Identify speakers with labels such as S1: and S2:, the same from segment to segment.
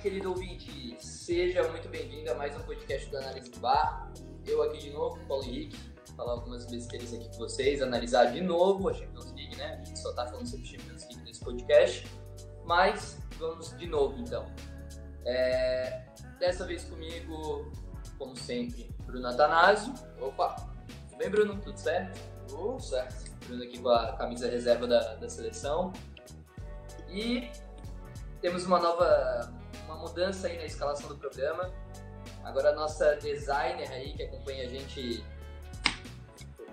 S1: Querido ouvinte, seja muito bem-vindo a mais um podcast do Análise Bar. Eu aqui de novo, Paulo Henrique, falar algumas besteiras aqui com vocês, analisar de novo a Champions League, né? A gente só tá falando sobre Champions League nesse podcast, mas vamos de novo então. É... Dessa vez comigo, como sempre, Bruno Atanásio. Opa, tudo bem, Bruno? Tudo certo? Tudo certo. Bruno aqui com a camisa reserva da, da seleção. E temos uma nova uma mudança aí na escalação do programa. Agora a nossa designer aí que acompanha a gente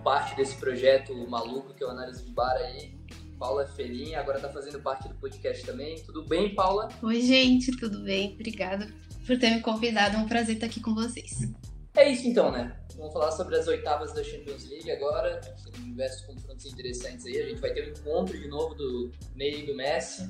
S1: parte desse projeto maluco que é o Análise de Bar aí, Paula Felim, agora tá fazendo parte do podcast também. Tudo bem, Paula?
S2: Oi, gente, tudo bem? Obrigada por ter me convidado. É um prazer estar aqui com vocês.
S1: É isso então, né? Vamos falar sobre as oitavas da Champions League agora. Tem diversos confrontos interessantes aí. A gente vai ter um encontro de novo do Ney e do Messi.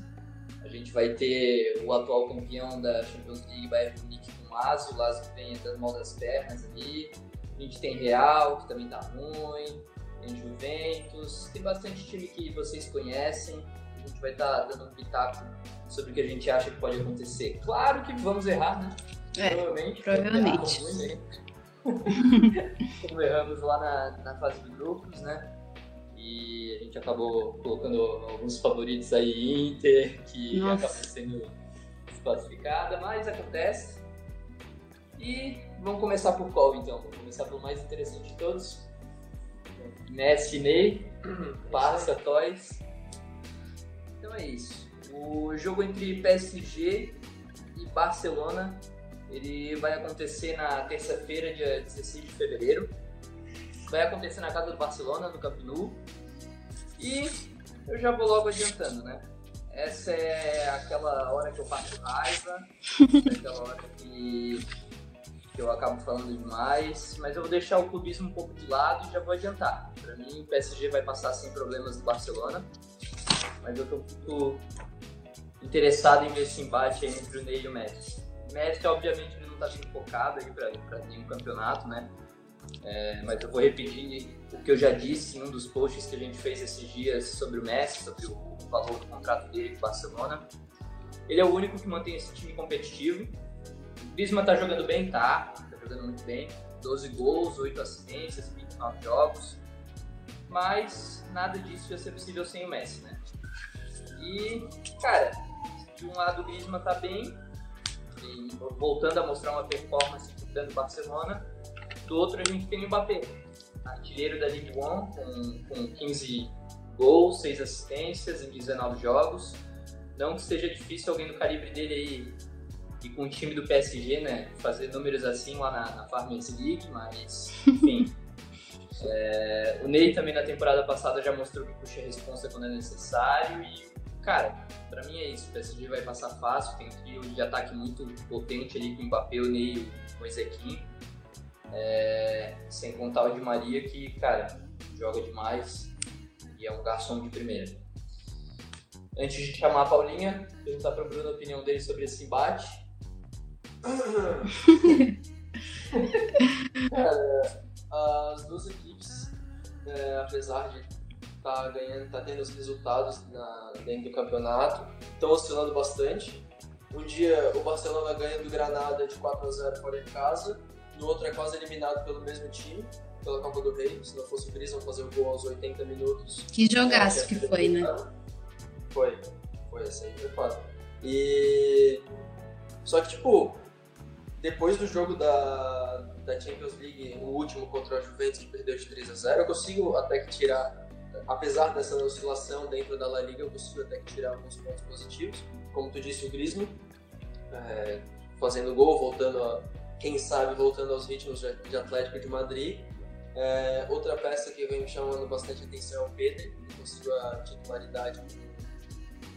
S1: A gente vai ter o atual campeão da Champions League, Bayern Munique, com o Lazio. O Lazio que vem entrando mal das pernas ali. A gente tem Real, que também tá ruim. Tem Juventus. Tem bastante time que vocês conhecem. A gente vai estar tá dando um pitaco sobre o que a gente acha que pode acontecer. Claro que vamos errar, né?
S2: É, provavelmente. Provavelmente.
S1: Como erramos lá na, na fase de grupos, né? E a gente acabou colocando alguns favoritos aí, Inter, que Nossa. acabou sendo desclassificada, mas acontece. E vamos começar por qual então? Vamos começar pelo mais interessante de todos. Messi Ney, Barça Toys. Então é isso. O jogo entre PSG e Barcelona ele vai acontecer na terça-feira, dia 16 de fevereiro. Vai acontecer na casa do Barcelona, no Camp Nou. E eu já vou logo adiantando, né? Essa é aquela hora que eu passo raiva, é aquela hora que, que eu acabo falando demais, mas eu vou deixar o clubismo um pouco de lado e já vou adiantar. Para mim, o PSG vai passar sem problemas no Barcelona, mas eu tô muito interessado em ver esse embate entre o Ney e o Messi. Messi, obviamente, ele não está sendo focado aí para nenhum campeonato, né? É, mas eu vou repetir o que eu já disse em um dos posts que a gente fez esses dias sobre o Messi, sobre o valor do contrato dele com o Barcelona. Ele é o único que mantém esse time competitivo. O Griezmann tá jogando bem, tá, tá jogando muito bem. 12 gols, 8 assistências, 29 jogos. Mas nada disso ia ser possível sem o Messi, né? E, cara, de um lado o Griezmann tá bem, voltando a mostrar uma performance dando Barcelona. Do outro a gente tem o Mbappé, artilheiro da Ligue 1 com, com 15 gols, 6 assistências em 19 jogos. Não que seja difícil alguém do calibre dele aí e com o time do PSG, né, fazer números assim lá na, na Farmers League, mas enfim. é, o Ney também na temporada passada já mostrou que puxa a responsa quando é necessário e Cara, pra mim é isso. O PSG vai passar fácil, tem um trio de ataque muito potente ali com o Mbappé, o Ney e o Ezequiel. É, sem contar o Di Maria, que, cara, joga demais e é um garçom de primeira. Antes de chamar a Paulinha, perguntar para o Bruno a opinião dele sobre esse embate.
S3: cara, as duas equipes, é, apesar de tá ganhando, tá tendo os resultados na, dentro do campeonato, estão oscilando bastante. Um dia o Barcelona ganha do Granada de 4 a 0 fora de casa, no outro é quase eliminado pelo mesmo time, pela Copa do Rei. Se não fosse o Griezmann fazer o gol aos 80 minutos.
S2: Que jogaço que foi, né?
S3: Foi, foi assim, foi foda. E. Só que, tipo, depois do jogo da, da Champions League, o último contra a Juventus, que perdeu de 3 a 0 eu consigo até que tirar apesar dessa oscilação dentro da La Liga, eu consigo até tirar alguns pontos positivos. Como tu disse, o Griezmann é, fazendo gol, voltando a, quem sabe, voltando aos ritmos de, Atlético de Madrid. É, outra peça que vem me chamando bastante atenção é o Pedro, ele conseguiu a titularidade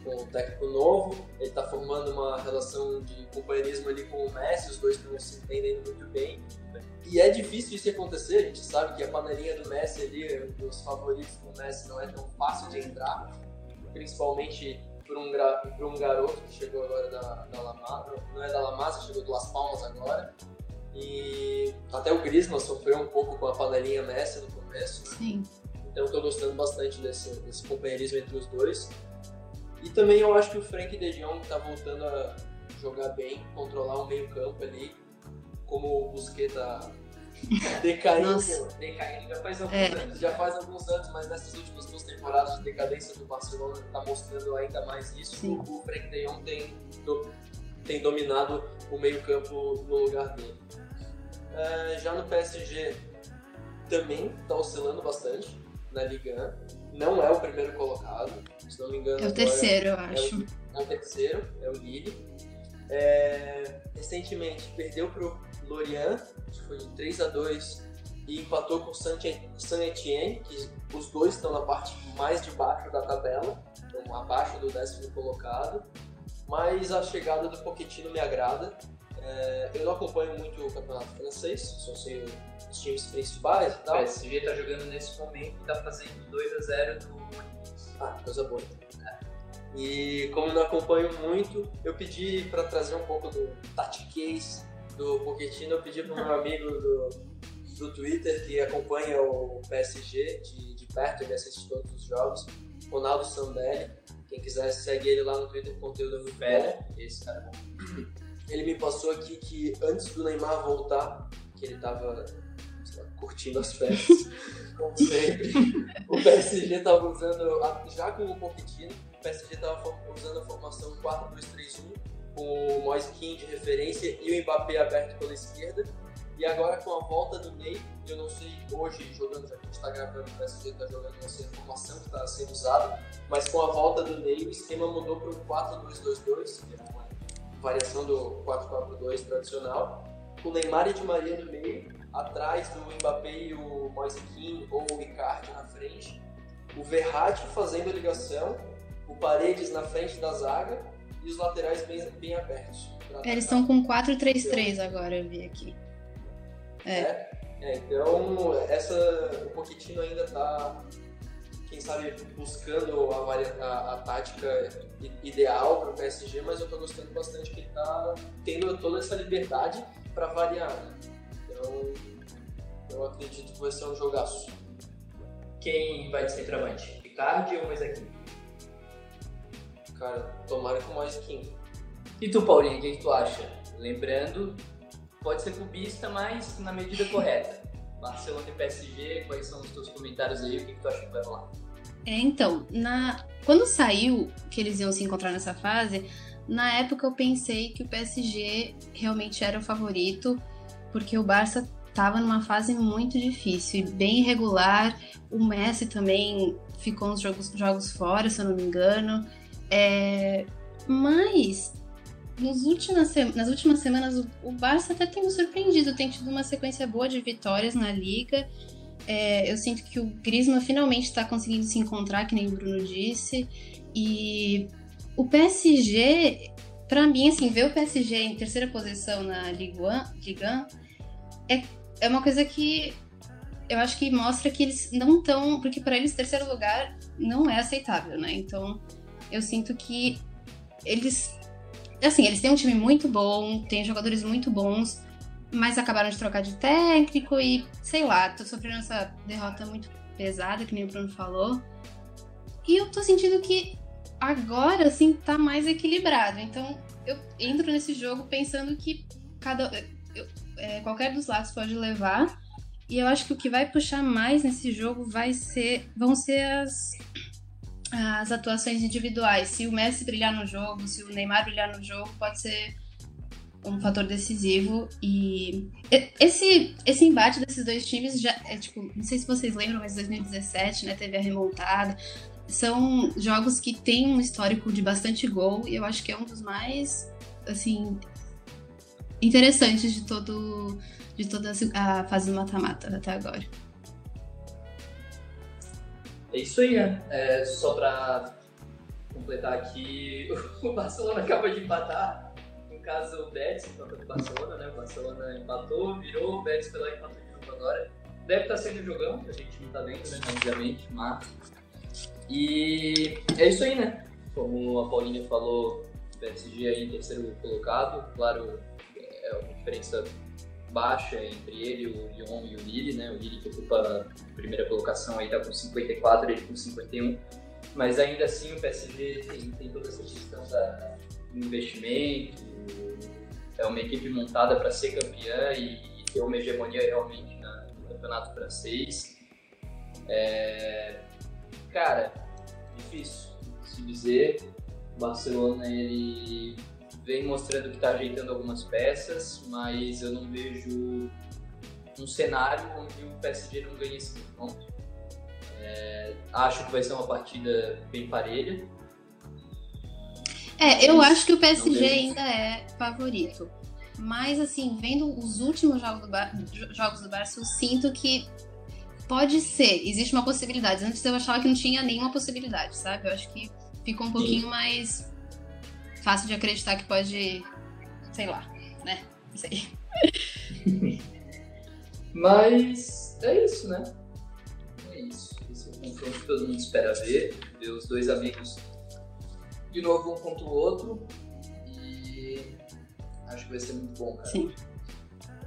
S3: com o técnico novo, ele está formando uma relação de companheirismo ali com o Messi, os dois estão se entendendo muito bem. E é difícil isso acontecer, a gente sabe que a panelinha do Messi ali, dos favoritos do Messi, não é tão fácil de entrar, principalmente por um, por um garoto que chegou agora da, da Lamasa, não é da Lamasa, chegou do Las Palmas agora. E até o Griezmann sofreu um pouco com a panelinha Messi no começo.
S2: Né? Sim.
S3: Então estou gostando bastante desse, desse companheirismo entre os dois. E também eu acho que o Frank De Jong está voltando a jogar bem, controlar o meio campo ali, como o Busquets tá decaindo.
S2: Nossa.
S1: Já faz alguns
S2: É.
S1: anos.
S3: Já faz alguns anos, mas nessas últimas duas temporadas de decadência do Barcelona tá mostrando ainda mais isso.
S2: Sim.
S3: O Frank de Jong tem, tem dominado o meio campo no lugar dele. É, já no PSG também tá oscilando bastante na Liga 1. Não é o primeiro colocado, se não me engano.
S2: É o terceiro, eu
S3: é
S2: acho.
S3: o, é o terceiro, é o Lille. É, recentemente perdeu pro Lorient, que foi de 3 a 2 e empatou com o Saint-Etienne, que os dois estão na parte mais de baixo da tabela, então abaixo do décimo colocado. Mas a chegada do Pochettino me agrada. É, eu não acompanho muito o campeonato francês, só sei os times principais e
S1: O
S3: tal.
S1: PSG tá jogando nesse momento e tá fazendo 2x0 do
S3: Ah, coisa boa. E como não acompanho muito, eu pedi para trazer um pouco do tactiquez do Pochettino, eu pedi para meu amigo do, do Twitter que acompanha o PSG de, de perto, ele assiste todos os jogos, Ronaldo Sandelli. Quem quiser segue ele lá no Twitter, conteúdo é muito bom.
S1: Esse cara é bom.
S3: Ele me passou aqui que antes do Neymar voltar, que ele tava lá, curtindo as festas, como sempre, o PSG tava usando, já com o Pochettino, o PSG tava usando a formação 4-2-3-1, o Moise Kean de referência e o Mbappé aberto pela esquerda. E agora com a volta do Ney, eu não sei hoje jogando, já que a gente tá gravando, o PSG tá jogando, não sei a formação que tá sendo usada, mas com a volta do Ney, o esquema mudou para o 4-2-2-2, que é uma variação do 4-4-2 tradicional, com Neymar e Di Maria no meio, atrás do Mbappé e o Moise Kean ou o Icardi na frente, o Verratti fazendo ligação, o Paredes na frente da zaga e os laterais bem, bem abertos. pra
S2: Eles estão com 4-3-3 agora, eu vi aqui.
S3: É, é, então essa, o Pochettino ainda tá, quem sabe, buscando a, a- a tática ideal para o PSG, mas eu tô gostando bastante que ele tá tendo toda essa liberdade para variar. né? Então eu acredito que vai ser um jogaço.
S1: Quem vai de centroavante? Icardi ou Moisés
S3: Cara, tomara com mais skin.
S1: E tu, Paulinho, o que, que tu acha? Lembrando, pode ser cubista, mas na medida correta. Barcelona e PSG, quais são os teus comentários aí? O que, que tu acha que vai rolar?
S2: É, então, na... quando saiu que eles iam se encontrar nessa fase, na época eu pensei que o PSG realmente era o favorito, porque o Barça estava numa fase muito difícil e bem irregular. O Messi também ficou uns jogos, jogos fora, se eu não me engano. É, Mas nos últimas, nas últimas semanas o, Barça até tem me surpreendido, tem tido uma sequência boa de vitórias na liga. É, eu sinto que o Griezmann finalmente está conseguindo se encontrar, que nem o Bruno disse. E o PSG, pra mim, assim, ver o PSG em terceira posição na Ligue 1, Ligue 1 é, é uma coisa que eu acho que mostra que eles não estão. Porque para eles, terceiro lugar não é aceitável, né? Então eu sinto que eles. Assim, eles têm um time muito bom, têm jogadores muito bons, mas acabaram de trocar de técnico e, sei lá, tô sofrendo essa derrota muito pesada, que nem o Bruno falou. E eu tô sentindo que agora, assim, tá mais equilibrado. Então, eu entro nesse jogo pensando que cada, eu- é, qualquer dos lados pode levar. E eu acho que o que vai puxar mais nesse jogo vai ser, vão ser as, as atuações individuais. Se o Messi brilhar no jogo, se o Neymar brilhar no jogo, pode ser um fator decisivo. E esse, esse embate desses dois times já é tipo, não sei se vocês lembram, mas 2017, né, teve a remontada. São jogos que têm um histórico de bastante gol e eu acho que é um dos mais assim interessantes de todo de toda a fase do mata-mata até agora.
S1: É isso aí, né? É, só pra completar aqui, o Barcelona acaba de empatar. No caso, o Betis empatou com o Barcelona, né? O Barcelona empatou, virou, o Betis foi lá e empatou de novo agora. Deve estar sendo jogão, que a gente não tá vendo, né? Obviamente, mas... E é isso aí, né? Como a Paulinha falou, o PSG aí em terceiro colocado. Claro, é uma diferença baixa entre ele, o Lyon e o Lille, né? O Lille que ocupa a primeira colocação aí tá com 54, ele com 51. Mas ainda assim o PSG tem, tem toda essa questão da do investimento, é uma equipe montada para ser campeã e, e, ter uma hegemonia realmente na, no campeonato francês. É, cara, difícil se dizer. O Barcelona ele vem mostrando que está ajeitando algumas peças, mas eu não vejo um cenário onde o PSG não ganhe esse confronto. É, acho que vai ser uma partida bem parelha.
S2: É, eu acho que o PSG ainda é favorito. Mas, assim, vendo os últimos jogos do, Bar jogos do Barça, eu sinto que pode ser, existe uma possibilidade. Antes eu achava que não tinha nenhuma possibilidade, sabe? Eu acho que ficou um pouquinho Sim. mais fácil de acreditar que pode, sei lá, né? Não sei.
S1: Mas é isso, né? É isso. Esse é o confronto que todo mundo espera ver. Ver os dois amigos de novo um contra o outro. E acho que vai ser muito bom, cara.
S2: Sim.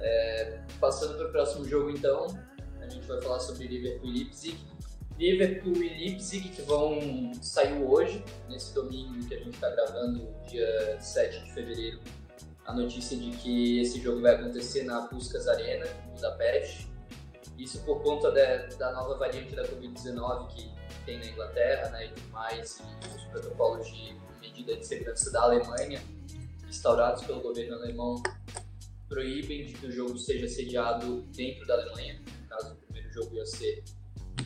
S1: É, passando para o próximo jogo, então, a gente vai falar sobre Liverpool e Leipzig. Liverpool e Leipzig que vão sair hoje, nesse domingo que a gente está gravando, dia 7 de fevereiro, a notícia de que esse jogo vai acontecer na Puskas Arena, em Budapeste. Isso por conta de, da nova variante da Covid-19 que tem na Inglaterra né, e tudo mais, e os protocolos de medida de segurança da Alemanha, instaurados pelo governo alemão, proíbem de que o jogo seja sediado dentro da Alemanha. No caso, o primeiro jogo ia ser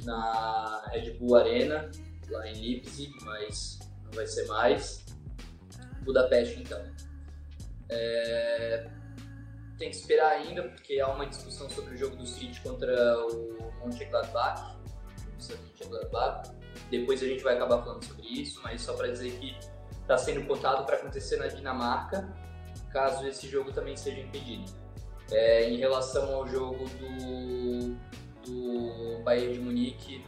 S1: na Red Bull Arena, lá em Leipzig, mas não vai ser mais. Budapeste, então. É... Tem que esperar ainda, porque há uma discussão sobre o jogo do City contra o Mönchengladbach. Mönchengladbach. Depois a gente vai acabar falando sobre isso, mas só para dizer que está sendo cotado para acontecer na Dinamarca, caso esse jogo também seja impedido. É, em relação ao jogo do do Bayern de Munique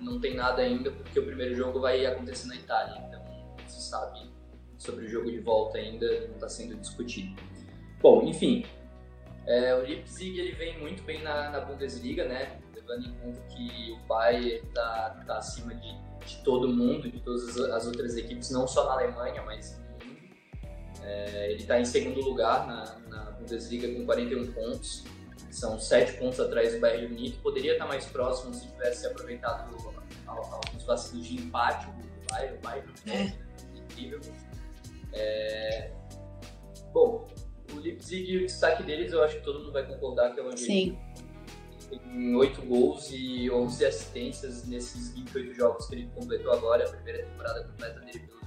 S1: não tem nada ainda, porque o primeiro jogo vai acontecer na Itália, então não se sabe sobre o jogo de volta ainda, não está sendo discutido. Bom, enfim, é, o Leipzig ele vem muito bem na, na, Bundesliga, né? Levando em conta que o Bayern está tá acima de, de, todo mundo, de todas as, as, outras equipes, não só na Alemanha, mas. É, ele está em segundo lugar na, na Bundesliga com 41 pontos são sete pontos atrás do Bayern de Munique. Poderia estar mais próximo se tivesse aproveitado alguns vacilos de empate do Bayern. O Bayern é incrível. É... Bom, o Leipzig, o destaque deles, eu acho que todo mundo vai concordar que é o
S2: Sim.
S1: Tem oito gols e 11 assistências nesses 28 jogos que ele completou agora, a primeira temporada completa dele pelo.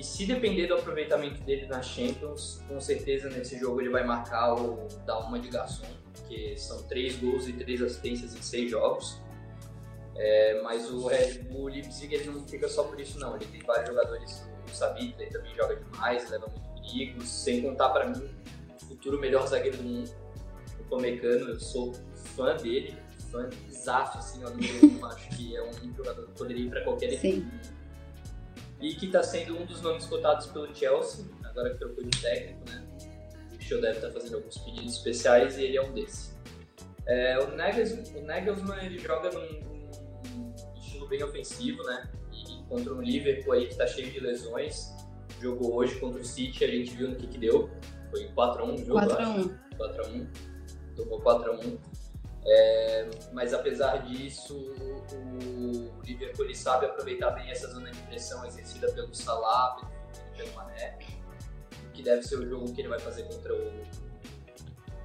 S1: E se depender do aproveitamento dele na Champions, com certeza nesse jogo ele vai marcar o da uma de garçom, que são três gols e três assistências em seis jogos. É, mas o Red Bull Leipzig ele não fica só por isso não, ele tem vários jogadores, o Sabitzer também joga demais, leva muito perigo, sem contar para mim o futuro melhor zagueiro do mundo, o Pomecano, eu sou fã dele, fã exato assim, eu acho que é um jogador que poderia ir para qualquer equipe e que está sendo um dos nomes cotados pelo Chelsea, agora que trocou de técnico, né? O show deve estar tá fazendo alguns pedidos especiais e ele é um desses. É, o, Nagelsmann, o Nagelsmann ele joga num, num, estilo bem ofensivo, né? E contra um Liverpool aí que está cheio de lesões. Jogou hoje contra o City, a gente viu no que que deu. Foi 4x1 o jogo, 4x1. 4x1. Tomou 4x1. É, mas apesar disso, o Liverpool ele sabe aproveitar bem essa zona de pressão exercida pelo Salah, pelo, pelo Mané, que deve ser o jogo que ele vai fazer contra o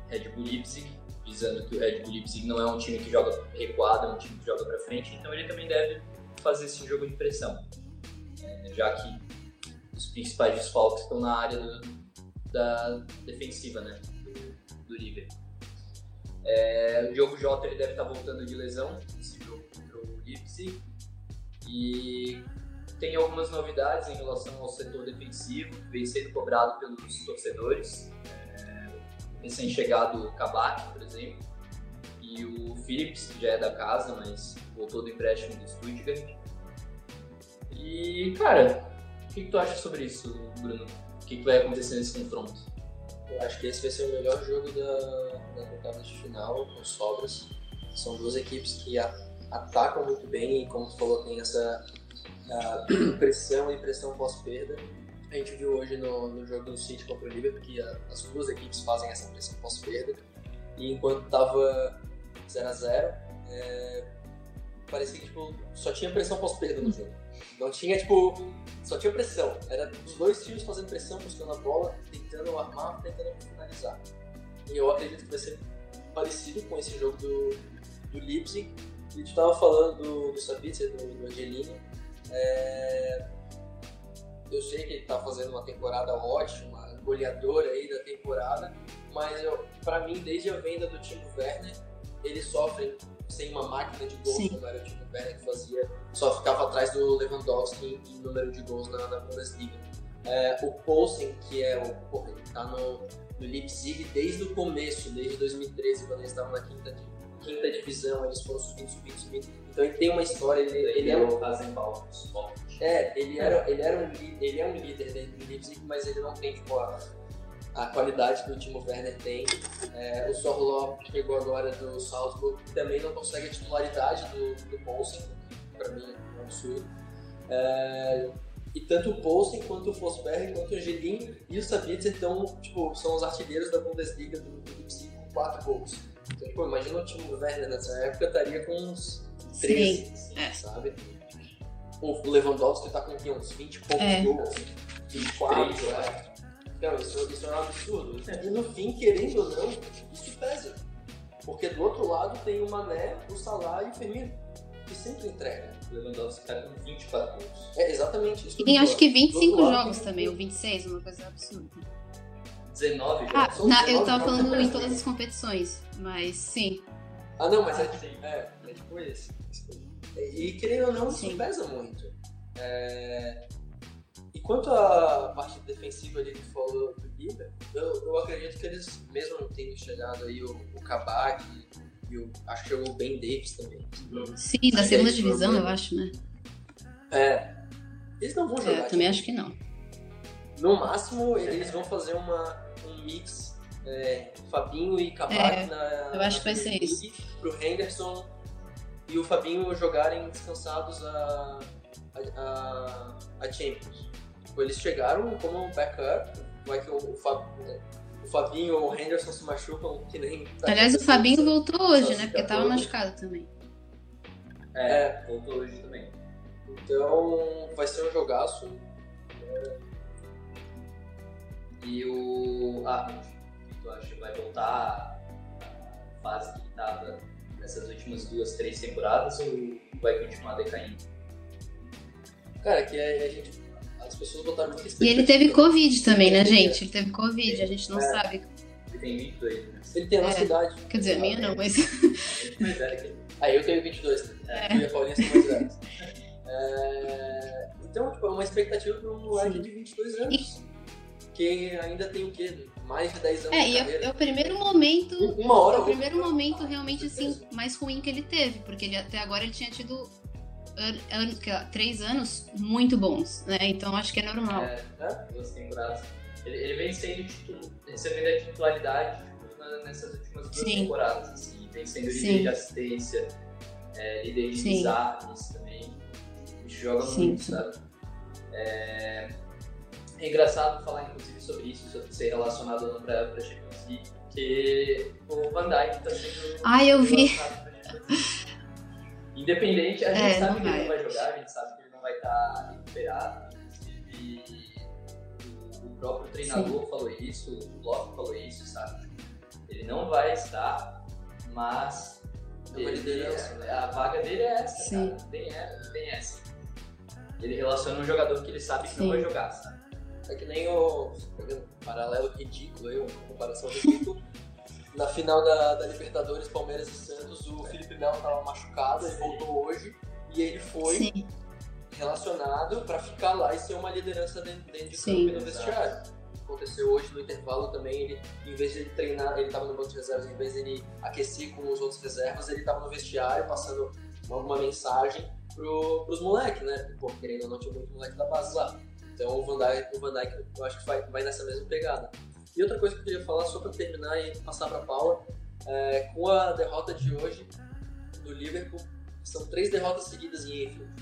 S1: Red Bull Leipzig, visando que o Red Bull Leipzig não é um time que joga recuado, é um time que joga para frente, então ele também deve fazer esse jogo de pressão, é, já que os principais desfalques estão na área do, da defensiva, né, do, do Liverpool. É, o Diogo Jota ele deve estar voltando de lesão nesse jogo contra o Leipzig. E tem algumas novidades em relação ao setor defensivo, que vem sendo cobrado pelos torcedores. É, Recém-chegado Kabak, por exemplo, e o Phillips, que já é da casa, mas voltou do empréstimo do Stuttgart. E, cara, o que, que tu acha sobre isso, Bruno? O que, que vai acontecer nesse confronto?
S3: Acho que esse vai ser o melhor jogo da, da de final, com sobras. São duas equipes que a, atacam muito bem e, como tu falou, tem essa pressão e pressão pós-perda. A gente viu hoje no, no jogo do City contra o Liverpool que a, as duas equipes fazem essa pressão pós-perda. E enquanto tava 0x0, é, parecia que tipo, só tinha pressão pós-perda no jogo. Não tinha, tipo, só tinha pressão. Era os dois times fazendo pressão, buscando a bola, tentando armar, tentando finalizar. E eu acredito que vai ser parecido com esse jogo do, do Leipzig. E tu tava falando do, Sabitzer, do, do Angelini. É, eu sei que ele tá fazendo uma temporada ótima, goleador aí da temporada, mas pra mim, desde a venda do Timo Werner, eles sofrem sem uma máquina de gols, Sim. como era o Timo Werner que fazia, só ficava atrás do Lewandowski em, número de gols na, na Bundesliga. É, o Poulsen, que é o. Porra, ele tá no, no Leipzig desde o começo, desde 2013, quando eles estavam na quinta, quinta divisão, eles foram subindo, subindo, subindo. Então ele tem uma história, ele, ele, ele é um. É, ele, era, ele, era um, ele é um líder dentro do Leipzig, mas ele não tem tipo, a, a qualidade que o Timo Werner tem. É, o Sorló chegou agora do Salzburg, também não consegue a titularidade do, do Poulsen, que pra mim é um absurdo. É, e tanto o Poulsen, quanto o Fosberg, quanto o Angelin e o Sabitzer estão, tipo, são os artilheiros da Bundesliga do, do Leipzig com 4 gols. Então, tipo, imagina o Timo Werner nessa época estaria com uns 13, assim, é. sabe? O Lewandowski tá com uns 20 e poucos é. gols, 24, é. Então, isso, isso é um absurdo. E no fim, querendo ou não, isso pesa. Porque do outro lado tem o Mané, o Salah e o Firmino, que sempre entregam.
S1: O Lewandowski tá com 24 gols.
S3: É, exatamente. Isso
S2: e tem acho que 25 jogos também, ou 26, uma coisa absurda.
S1: 19
S2: ah, jogos. Ah, eu tava falando em todas as competições, mas sim.
S3: Ah, não, mas é, ah, é, é tipo isso. E querendo ou não, isso sim. pesa muito. É... E quanto à parte defensiva ali que falou do Liga, eu, eu acredito que eles, mesmo não tendo chegado aí o, o Kabak e o, acho que chegou o Ben Davis também.
S2: Sim, da segunda divisão, eu acho, né?
S3: É. Eles não vão jogar.
S2: É, eu também acho que não.
S3: No máximo, eles vão fazer uma, um mix é, Fabinho e Kabak é,
S2: na. Eu acho
S3: na
S2: que vai ser isso.
S3: Pro Henderson e o Fabinho jogarem descansados a, a, a, a Champions. Tipo, eles chegaram como backup, vai que o, o, Fab, o Fabinho ou o Henderson se machucam, que nem.
S2: Tá Aliás, o Fabinho voltou hoje, né? Porque tava machucado também.
S1: É, é, voltou hoje também.
S3: Então vai ser um jogaço.
S1: E o Arnold, tu acha que vai voltar à fase que estava nessas últimas duas, três temporadas ou vai continuar decaindo?
S3: Cara, que a, gente. As pessoas botaram muito
S2: E ele teve Covid também, né, gente? Ele teve Covid, a gente não é. sabe.
S1: Ele tem 22,
S3: né? Ele tem a nossa é. idade.
S2: Quer dizer, a minha não, mas.
S3: ah, eu tenho 22, né? É. Eu e a Paulinha são mais velhos. É... Então, tipo, é uma expectativa para um moleque de 22 anos. E que ainda tem o quê? Mais de 10 anos
S2: é, carreira. É, é o primeiro momento.
S3: Uma hora.
S2: É o primeiro momento realmente assim mais ruim que ele teve, porque ele até agora ele tinha tido anos, três anos muito bons, né? Então acho que é normal.
S1: É, né? duas temporadas. Ele, ele vem sendo titulo, recebendo a titularidade tipo, nessas últimas duas Sim. temporadas, assim, vem sendo Sim. líder de assistência, é, líder de desarmes também. A gente joga Sim. muito, sabe? É, é engraçado falar, inclusive, sobre isso, sobre ser relacionado ou não para a Champions League, porque o Van Dijk está sendo.
S2: Ah, eu vi.
S1: Independente, a gente é, sabe que ele não vai jogar, a gente sabe que ele não vai estar tá recuperado. E o próprio treinador Sim. falou isso, o Bloco falou isso, sabe? Ele não vai estar, mas é ele, é, a vaga dele é essa, Sim. cara. Tem, tem essa. Ele relaciona um jogador que ele sabe que Sim. não vai jogar, sabe?
S3: É que nem o. Um paralelo ridículo aí, uma comparação ridícula. Na final da, da, Libertadores, Palmeiras e Santos, o Felipe Melo estava machucado, ele voltou hoje e ele foi Sim. relacionado para ficar lá e ser uma liderança dentro, dentro de campo e no vestiário. Aconteceu hoje no intervalo também, ele, em vez de ele treinar, ele estava no banco de reservas, em vez de ele aquecer com os outros reservas, ele estava no vestiário passando alguma mensagem pro, pros moleques, né? Pô, querendo ou não, tinha muito moleque da base lá. Então o Van Dijk, o Van Dijk eu acho que vai, vai nessa mesma pegada. E outra coisa que eu queria falar, só para terminar e passar para Paula, é, com a derrota de hoje do Liverpool, são três derrotas seguidas em Enfield.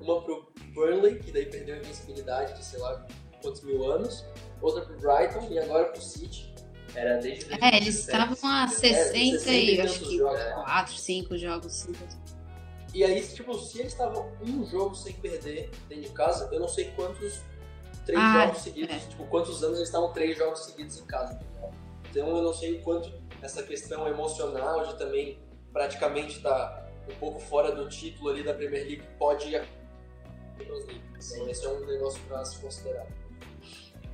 S3: Uma pro Burnley, que daí perdeu a invencibilidade de, sei lá, quantos mil anos, outra pro Brighton e agora pro City.
S1: Era desde
S2: É, eles
S1: 2017.
S2: estavam a 60
S3: 60
S2: e acho que
S3: jogos.
S2: 4, 5 jogos. cinco.
S3: E aí, tipo, se eles estavam um jogo sem perder dentro de casa, eu não sei quantos três
S2: Ah,
S3: jogos seguidos,
S2: é.
S3: tipo, quantos anos eles estavam três jogos seguidos em casa. Então eu não sei o quanto essa questão emocional de também praticamente estar um pouco fora do título ali da Premier League pode ir à Champions League. Então esse é um negócio pra se considerar.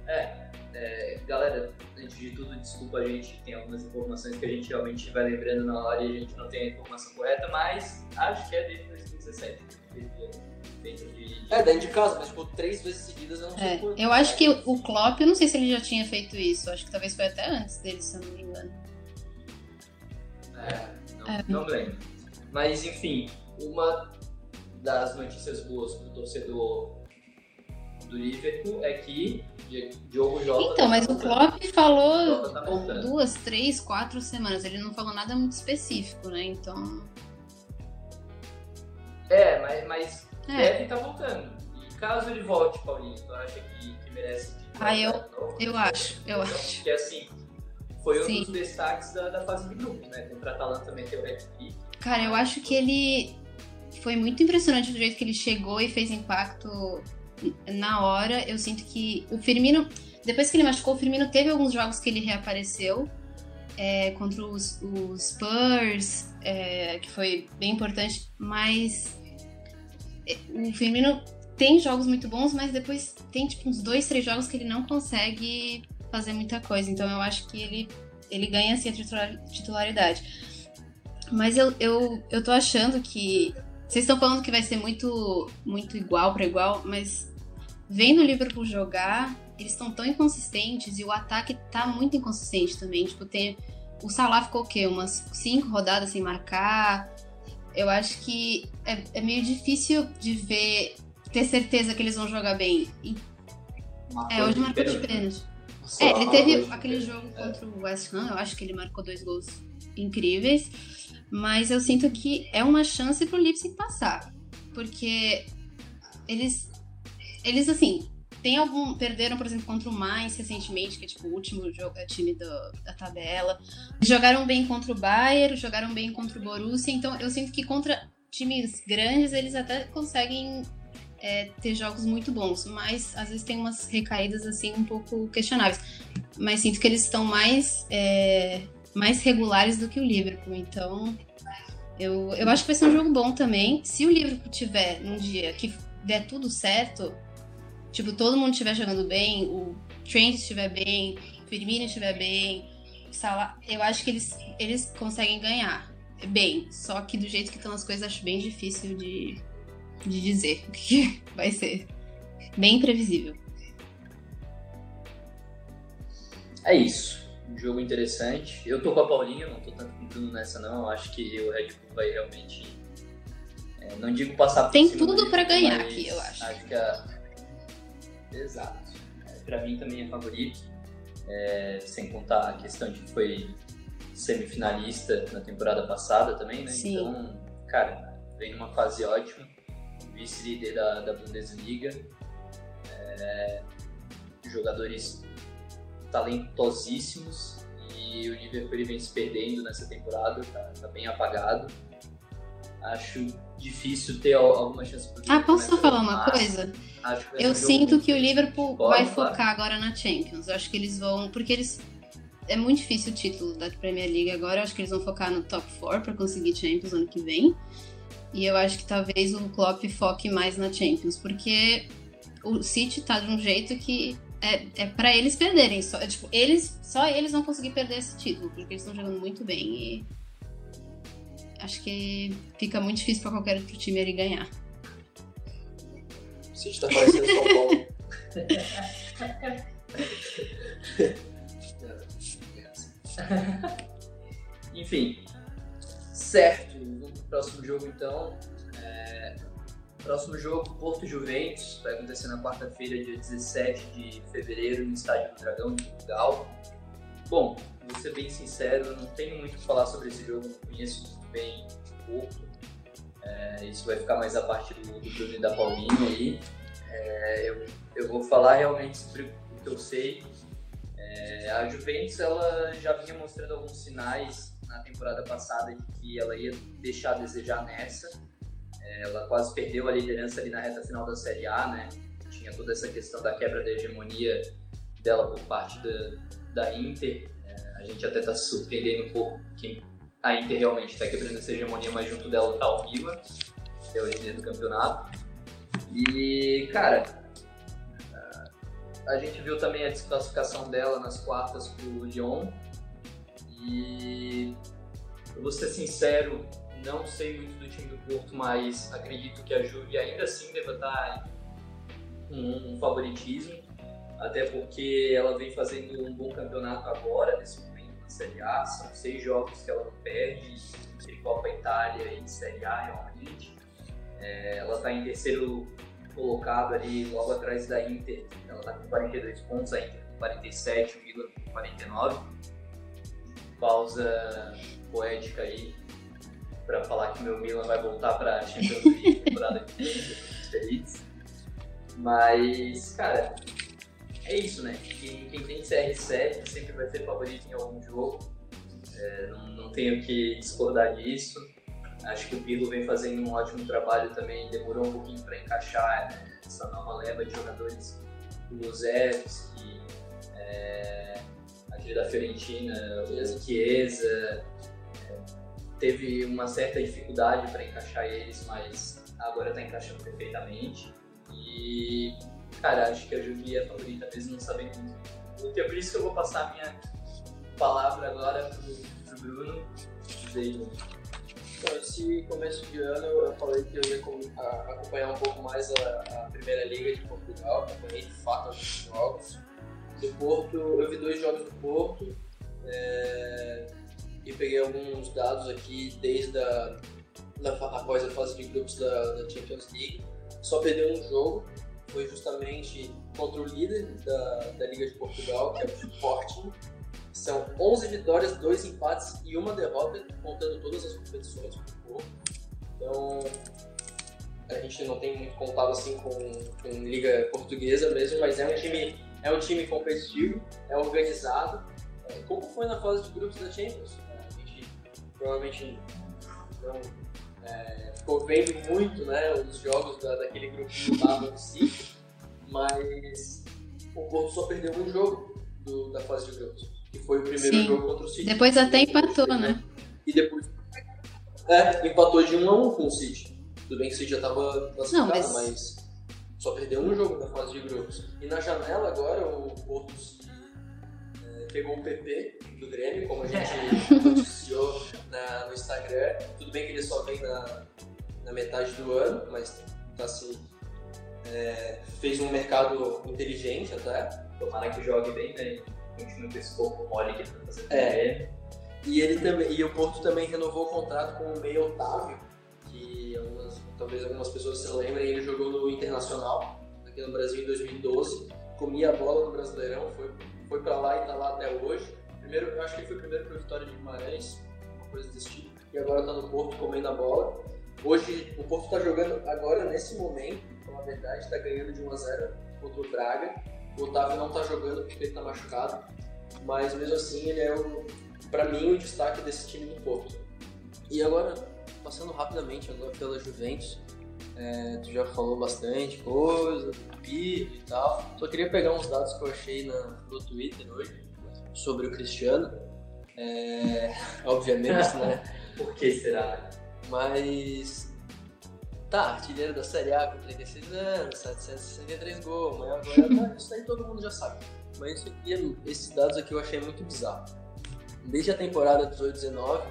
S1: É, galera, antes de tudo, desculpa a gente, tem algumas informações que a gente realmente vai lembrando na hora e a gente não tem a informação correta, mas acho que é desde 2017. Dentro de, de...
S3: É, dentro de casa, mas tipo, três vezes seguidas eu não sei
S2: É,
S3: quanto.
S2: eu acho que o Klopp, eu não sei se ele já tinha feito isso. Acho que talvez foi até antes dele, se eu não me engano.
S1: É, não, não me lembro. Mas enfim, uma das notícias boas pro torcedor do Liverpool é que Di- Diogo Jota.
S2: Então, mas o Klopp falou
S1: Jota tá voltando.
S2: duas, três, quatro semanas. Ele não falou nada muito específico, né? Então.
S1: É, mas, mas
S2: É.
S1: deve estar voltando. E caso ele volte, Paulinho, tu acha que, que merece
S2: Ah, eu-
S1: novo?
S2: Eu acho, eu
S1: Então,
S2: acho.
S1: Porque assim, foi um
S2: Sim.
S1: dos destaques da, da fase de grupos, né? Contra a Atalanta também tem o hat-trick.
S2: Cara, eu acho que ele. Foi muito impressionante do jeito que ele chegou e fez impacto na hora. Eu sinto que o Firmino. Depois que ele machucou, o Firmino teve alguns jogos que ele reapareceu. é, contra os, os Spurs, é, que foi bem importante. Mas. O Firmino tem jogos muito bons, mas depois tem tipo uns dois, três jogos que ele não consegue fazer muita coisa. Então eu acho que ele, ele ganha assim a titular- titularidade. Mas eu, eu, eu tô achando que. Vocês estão falando que vai ser muito, muito igual para igual, mas vendo o Liverpool jogar, eles estão tão inconsistentes e o ataque tá muito inconsistente também. Tipo, tem. O Salah ficou o quê? Umas cinco rodadas sem marcar. Eu acho que é, é meio difícil de ver, ter certeza que eles vão jogar bem. E- é, hoje marcou de pênalti. É, ele teve aquele jogo contra o West Ham, eu acho que ele marcou dois gols incríveis, mas eu sinto que é uma chance pro Leipzig passar, porque eles, eles assim, tem algum, perderam, por exemplo, contra o Mainz recentemente, que é tipo o último jogo, é, time do- da tabela, jogaram bem contra o Bayern, jogaram bem contra o Borussia, então eu sinto que contra times grandes eles até conseguem é, ter jogos muito bons, mas às vezes tem umas recaídas assim um pouco questionáveis. Mas sinto que eles estão mais, é, mais regulares do que o Liverpool, então eu, eu acho que vai ser um jogo bom também. Se o Liverpool tiver num dia que der tudo certo, tipo, todo mundo estiver jogando bem, o Trent estiver bem, o Firmino estiver bem, Salah, eu acho que eles, eles conseguem ganhar bem. Só que do jeito que estão as coisas, acho bem difícil de, de dizer o que vai ser. Bem imprevisível.
S1: É isso. Um jogo interessante. Eu tô com a Paulinha, não tô tanto com tudo nessa não. Eu acho que o Red Bull vai realmente. é, não digo passar por
S2: Tem tudo
S1: Liverpool,
S2: ganhar aqui, eu acho.
S1: Acho que a. Exato. É, pra mim também é favorito. É, sem contar a questão de que foi semifinalista na temporada passada também, né?
S2: Sim.
S1: Então, cara, vem numa fase ótima. Vice-líder da, da Bundesliga. É, jogadores talentosíssimos e o Liverpool ele vem se perdendo nessa temporada, tá, tá bem apagado. Acho difícil ter al- alguma chance
S2: Ah, posso só
S1: nessa,
S2: falar uma coisa? Eu sinto que o. Liverpool vai focar agora na Champions. Eu acho que eles vão. Porque eles. É muito difícil o título da Premier League agora. Eu acho que eles vão focar no top 4 para conseguir Champions ano que vem. E eu acho que talvez o Klopp foque mais na Champions. Porque o City tá de um jeito que é, é para eles perderem. Só, é, tipo, eles, só eles vão conseguir perder esse título. Porque eles estão jogando muito bem. E acho que fica muito difícil para qualquer outro time ele ganhar.
S3: O City tá parecendo São Paulo.
S1: Enfim, certo. Vamos pro próximo jogo então. É, Próximo jogo, Porto Juventus, vai acontecer na quarta-feira, dia 17 de fevereiro, no Estádio do Dragão, de Portugal. Bom, vou ser bem sincero, eu não tenho muito o que falar sobre esse jogo, não conheço muito bem o Porto. É, isso vai ficar mais a parte do, do Bruno e da Paulinha aí. É, eu, eu vou falar realmente sobre o que eu sei. É, a Juventus ela já vinha mostrando alguns sinais na temporada passada de que ela ia deixar a desejar nessa. É, ela quase perdeu a liderança ali na reta final da Série A, né? Tinha toda essa questão da quebra da hegemonia dela por parte da, da Inter. É, a gente até está surpreendendo um pouco que a Inter realmente está quebrando essa hegemonia, mas junto dela está o Milan, que é o líder do campeonato. E, cara, a gente viu também a desclassificação dela nas quartas pro Lyon. E eu vou ser sincero, não sei muito do time do Porto, mas acredito que a Juve ainda assim deva estar com um, favoritismo, até porque ela vem fazendo um bom campeonato agora, nesse Série A, são seis jogos que ela não perde, entre Copa Itália e Série A realmente. É, ela está em terceiro colocado ali logo atrás da Inter. Ela está com 42 pontos, a Inter com 47, o Milan com 49. Pausa poética aí para falar que meu Milan vai voltar para a Champions League temporada que vem, feliz. Mas, cara, é isso, né? Quem, quem tem CR7 sempre vai ser favorito em algum jogo. É, não, não tenho que discordar disso. Acho que o Pirlo vem fazendo um ótimo trabalho também, demorou um pouquinho para encaixar né, essa nova leva de jogadores, o Luzevski, é, aquele da Fiorentina, o Chiesa, é, teve uma certa dificuldade para encaixar eles, mas agora está encaixando perfeitamente. E, cara, acho que a Juve é a favorita mesmo, não sabendo muito. É por isso que eu vou passar a minha palavra agora pro, pro Bruno. Dizer
S3: então, esse começo de ano eu falei que eu ia acompanhar um pouco mais a, a Primeira Liga de Portugal, acompanhei de fato alguns jogos. Do Porto, eu vi dois jogos do Porto é, e peguei alguns dados aqui desde a, da, após a fase de grupos da, da, Champions League. Só perdeu um jogo, foi justamente contra o líder da, da Liga de Portugal, que é o Sporting são 11 vitórias, 2 empates e uma derrota, contando todas as competições Então, a gente não tem muito contato assim com, com liga portuguesa mesmo, mas é um time é um time competitivo, é organizado. É, como foi na fase de grupos da Champions? A gente provavelmente não é, ficou vendo muito né, os jogos da, daquele grupo que lutava no City, mas o Porto só perdeu um jogo do, da fase de grupos que foi o primeiro Sim. jogo contra o City.
S2: Depois até empatou, né?
S3: E depois é, empatou de 1 a 1 com o City. Tudo bem que o City já estava classificado, mas... mas... só perdeu um jogo na fase de grupos. E na janela agora o Porto é, pegou o PP do Grêmio, como a gente noticiou na, no Instagram. Tudo bem que ele só vem na, na metade do ano, mas tá assim. É, fez um mercado inteligente até.
S1: Tomara que jogue bem, né? continua com esse corpo mole que ele tá fazendo.
S3: É. E, ele também, e o Porto também renovou o contrato com o meio Otávio, que algumas, talvez algumas pessoas se lembrem, ele jogou no Internacional, aqui no Brasil em 2012, comia a bola no Brasileirão, foi, foi para lá e tá lá até hoje. Primeiro, eu acho que ele foi primeiro para Vitória de Guimarães, uma coisa desse tipo, e agora tá no Porto comendo a bola. Hoje, o Porto tá jogando agora, nesse momento, na verdade, tá ganhando de 1 a 0 contra o Braga o Otávio não tá jogando porque ele tá machucado, mas mesmo assim ele é, o, pra mim, o destaque desse time do Porto. E agora, passando rapidamente agora pela Juventus, é, tu já falou bastante coisa, PIB e tal. Só queria pegar uns dados que eu achei na, no Twitter hoje sobre o Cristiano. É, obviamente, né?
S1: Por que será?
S3: Mas Tá, artilheiro da Série A com 36 anos, 763 gols, mas agora tá, isso aí todo mundo já sabe. Mas isso aqui, esses dados aqui eu achei muito bizarro. Desde a temporada 18-19,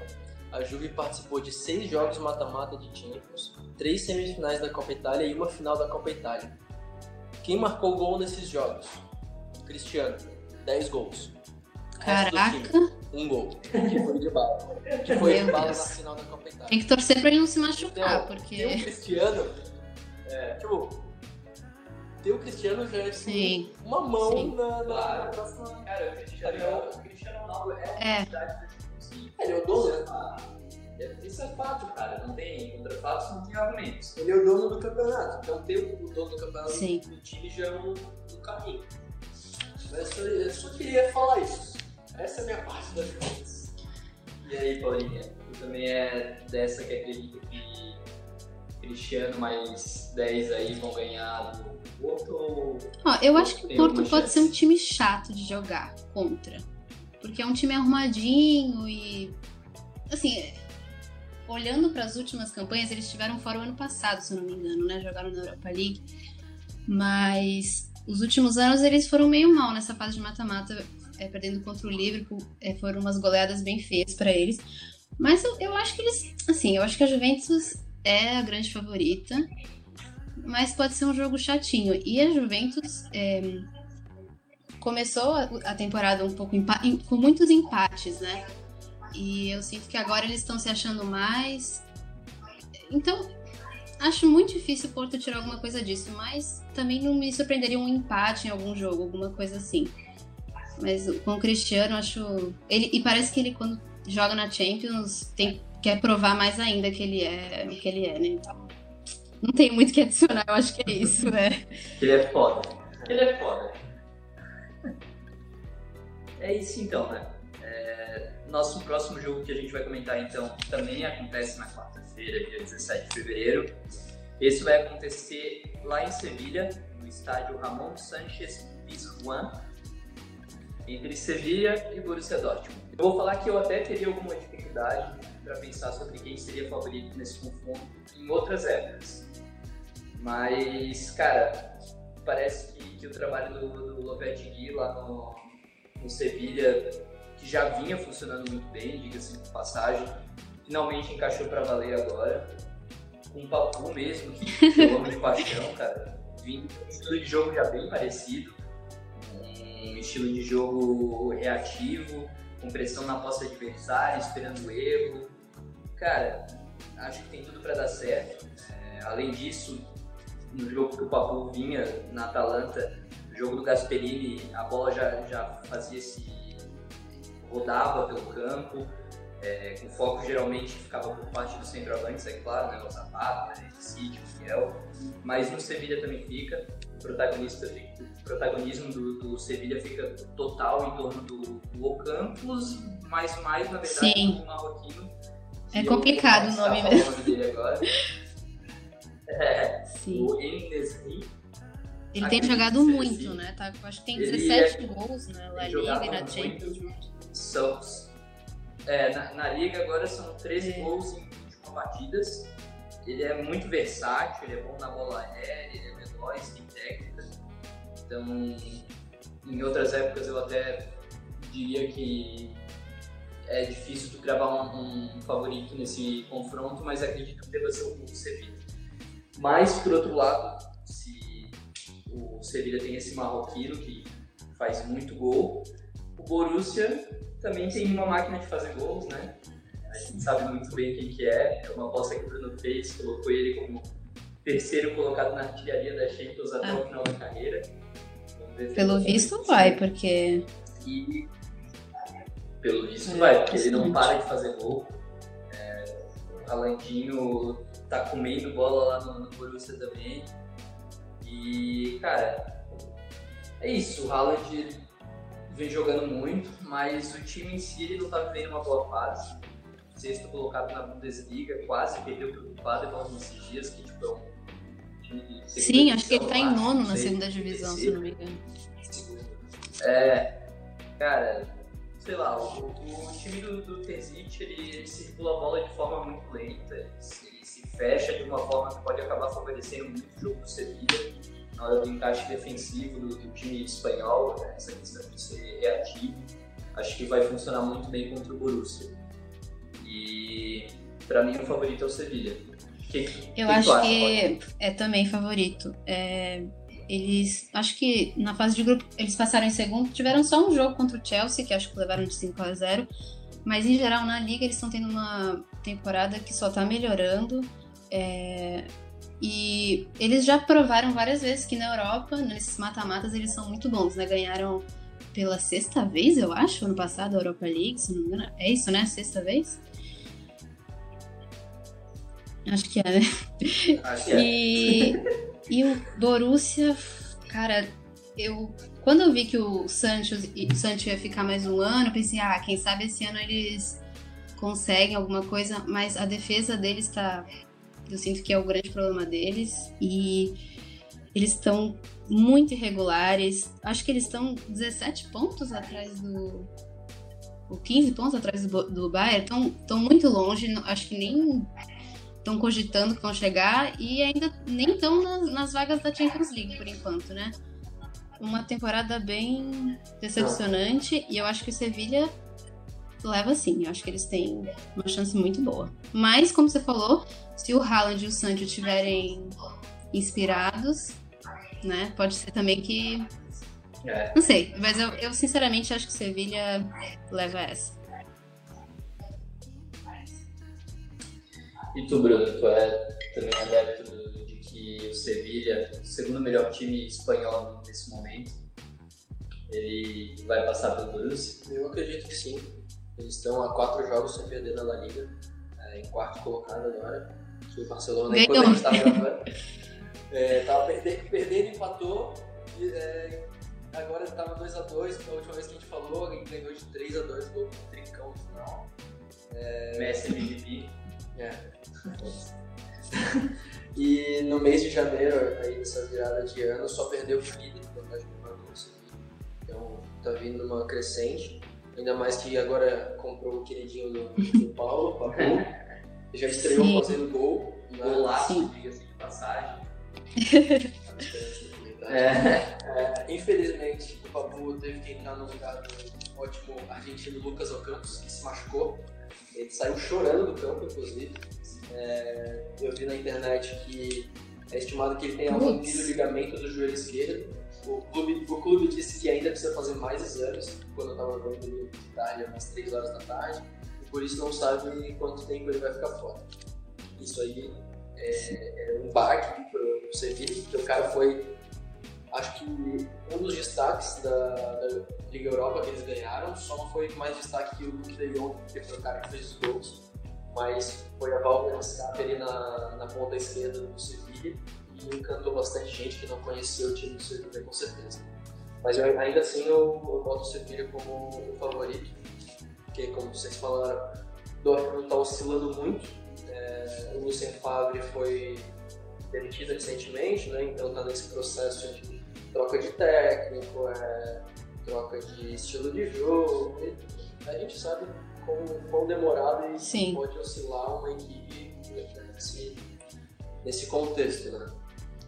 S3: a Juve participou de seis jogos mata-mata de Champions, três semifinais da Copa Itália e uma final da Copa Itália. Quem marcou gol nesses jogos? Cristiano, 10 gols.
S2: Caraca!
S3: um gol, que foi de bala. Que foi de bala na final da Copa Itália.
S2: Tem que torcer pra ele não se machucar, então, porque.
S3: Tem o Cristiano, é, tipo, ter o Cristiano já é assim, Sim. uma mão Sim. na, na,
S1: Cara, o Cristiano, o Cristiano Ronaldo é, é.
S3: Ele é o dono, né?
S1: Isso é fato, cara. Não tem contra fatos, não tem argumentos.
S3: Ele é o dono do campeonato. Então ter o dono do campeonato
S2: Sim.
S3: no time já é um, um caminho. Mas eu só, eu só queria falar isso. Essa é a minha parte da Juventus.
S1: E aí, Paulinha, tu também é dessa que acredita que Cristiano mais 10 aí vão ganhar do Porto ou
S2: Ó, eu acho que o Porto pode ser um time chato de jogar contra. Porque é um time arrumadinho e. Assim, olhando para as últimas campanhas, eles estiveram fora o ano passado, se não me engano, né? Jogaram na Europa League. Mas os últimos anos eles foram meio mal nessa fase de mata-mata, é, perdendo contra o Liverpool. é, foram umas goleadas bem feias para eles. Mas eu, eu acho que eles. Assim, eu acho que a Juventus é a grande favorita. Mas pode ser um jogo chatinho. E a Juventus é, começou a, temporada um pouco com muitos empates, né? E eu sinto que agora eles estão se achando mais. Então, acho muito difícil o Porto tirar alguma coisa disso, mas também não me surpreenderia um empate em algum jogo, alguma coisa assim. Mas com o Cristiano, acho. Ele, e parece que ele, quando joga na Champions, tem, quer provar mais ainda que ele é o que ele é, né? Então, não tem muito que adicionar, eu acho que é isso, né?
S1: Ele é foda. Ele é foda. É isso então, né? É, nosso próximo jogo que a gente vai comentar então também acontece na quarta-feira, dia 17 de fevereiro. Esse vai acontecer lá em Sevilha, no estádio Ramon Sánchez Pizjuan, entre Sevilha e Borussia Dortmund. Eu vou falar que eu até teria alguma dificuldade para pensar sobre quem seria favorito nesse confronto em outras épocas. Mas, cara, parece que, que o trabalho do, do Lopetegui lá no, no Sevilha, que já vinha funcionando muito bem, diga-se de passagem, finalmente encaixou para valer agora. Com o Papu mesmo, que amo de paixão, cara. Com um estilo de jogo já bem parecido, um estilo de jogo reativo, com pressão na posse adversária, esperando o erro. Cara, acho que tem tudo para dar certo. É, além disso, no jogo que o Papu vinha na Atalanta, no jogo do Gasperini, a bola já, já fazia esse. rodava pelo campo, é, com foco geralmente ficava por parte do centroavante, é claro, né, o Zapata, o City, o Fiel, mas no Sevilha também fica. O, protagonista, o protagonismo do, do Sevilha fica total em torno do, do Ocampos, mas mais, na verdade,
S2: Sim.
S1: do Marroquino.
S2: É complicado o nome
S1: falar o nome dele agora. É,
S2: Sim.
S1: o Enesri.
S2: Ele tem jogado muito,
S1: assim.
S2: né? Tá, acho que tem
S1: Ele
S2: 17 gols na La
S1: ele
S2: Liga
S1: jogava
S2: e na. Champions. né?
S1: São, é, na, na liga agora são 13
S2: É.
S1: gols em 21 partidas. Ele é muito versátil, ele é bom na bola aérea, veloz, tem técnica. Então, em outras épocas eu até diria que é difícil tu gravar um, um favorito nesse confronto, mas acredito que deva ser o Sevilla. Mas, por outro lado, se o Sevilla tem esse marroquino que faz muito gol, o Borussia também tem uma máquina de fazer gols, né? A gente sabe muito bem quem que é. É uma aposta que o Bruno fez, colocou ele como terceiro colocado na artilharia da Champions até
S2: Ah.
S1: o final da carreira.
S2: Pelo visto vai, porque
S1: E pelo visto
S2: É,
S1: vai, porque ele não para de fazer gol. É, o Ralandinho tá comendo bola lá no, no Borussia também. E, cara, é isso. O Haaland vem jogando muito, mas o time em si ele não tá vivendo uma boa fase. Sexto colocado na Bundesliga, quase perdeu pro Paderborn nesses dias, que tipo, é um
S2: sim, acho que ele tá em nono na segunda divisão, se não me engano.
S1: é, cara, sei lá, o, o time do, do Terzic, ele, ele circula a bola de forma muito lenta, ele se, se fecha de uma forma que pode acabar favorecendo muito o jogo do Sevilla na hora do encaixe defensivo do, do time espanhol, né, essa questão de ser reativo, acho que vai funcionar muito bem contra o Borussia. E pra mim o favorito é o Sevilla. Que,
S2: Eu
S1: que
S2: acho
S1: acha,
S2: que é também favorito. É, eles. Acho que na fase de grupo eles passaram em segundo, tiveram só um jogo contra o Chelsea, que acho que levaram de 5 a 0 Mas em geral, na liga, eles estão tendo uma temporada que só tá melhorando. É, e eles já provaram várias vezes que na Europa, nesses mata-matas, eles são muito bons, né? Ganharam pela sexta vez, eu acho, ano passado, a Europa League, se não me engano. É isso, né? Sexta vez? Acho que é, né?
S3: Acho que é.
S2: E, e o Borussia, cara, eu quando eu vi que o Santos, o Santos ia ficar mais um ano, eu pensei, ah, quem sabe esse ano eles conseguem alguma coisa, mas a defesa deles tá. Eu sinto que é o grande problema deles. E eles estão muito irregulares. Acho que eles estão 17 pontos atrás do. Ou 15 pontos atrás do, do Bayern. Estão muito longe. Acho que nem estão cogitando que vão chegar. E ainda nem estão nas, nas vagas da Champions League por enquanto, né? Uma temporada bem decepcionante. E eu acho que o Sevilha leva sim. Eu acho que eles têm uma chance muito boa. Mas, como você falou, se o Haaland e o Sancho estiverem inspirados, né? Pode ser também que. É. Não sei, mas eu, eu sinceramente acho que o Sevilha leva essa.
S1: E tu, Bruno, tu é também adepto de que o Sevilha, o segundo melhor time espanhol nesse momento, ele vai passar pelo Borussia?
S3: Eu acredito que sim. Eles estão a quatro jogos sem perder na La Liga, é, em quarto colocado agora. O Barcelona, enquanto a gente estava gravando, é, tava perdendo, perdendo empatou. E, é, agora estava 2x2, a última vez que a gente falou, ele ganhou de 3x2, gol com trincão no final.
S1: É... Messi MVP.
S3: É. e no mês de janeiro, aí dessa virada de ano, só perdeu o líder do campeonato Então tá vindo uma crescente. Ainda mais que agora comprou o queridinho do, do Paulo, Papu. Já estreou Sim. fazendo gol.
S1: Golaço, diga-se de passagem.
S3: é. É, infelizmente, o Papu teve que entrar no lugar do ótimo argentino Lucas Ocampos, que se machucou. Ele saiu chorando do campo, inclusive. É, eu vi na internet que é estimado que ele tenha rompido o ligamento do joelho esquerdo o clube, o clube disse que ainda precisa fazer mais exames, quando eu estava vendo ele de tarde, umas 3 horas da tarde, e por isso não sabe quanto tempo ele vai ficar fora. Isso aí é, é um baque para o Sevilla, porque o cara foi, acho que um dos destaques da, da, Liga Europa que eles ganharam, só não foi mais destaque que o Luke de Jong, que foi o cara que fez os gols, mas foi a válvula de ali na, na ponta esquerda do Sevilla, e encantou bastante gente que não conhecia o time do Sevilla, com certeza. Mas eu, ainda assim eu, eu boto o Sevilla como o favorito, porque como vocês falaram, o Dortmund está oscilando muito. É, o Lucien Favre foi demitido recentemente, né? então está nesse processo de troca de técnico, é, troca de estilo de jogo. a gente sabe quão, quão demorado e Sim. pode oscilar uma equipe nesse, nesse contexto. Né?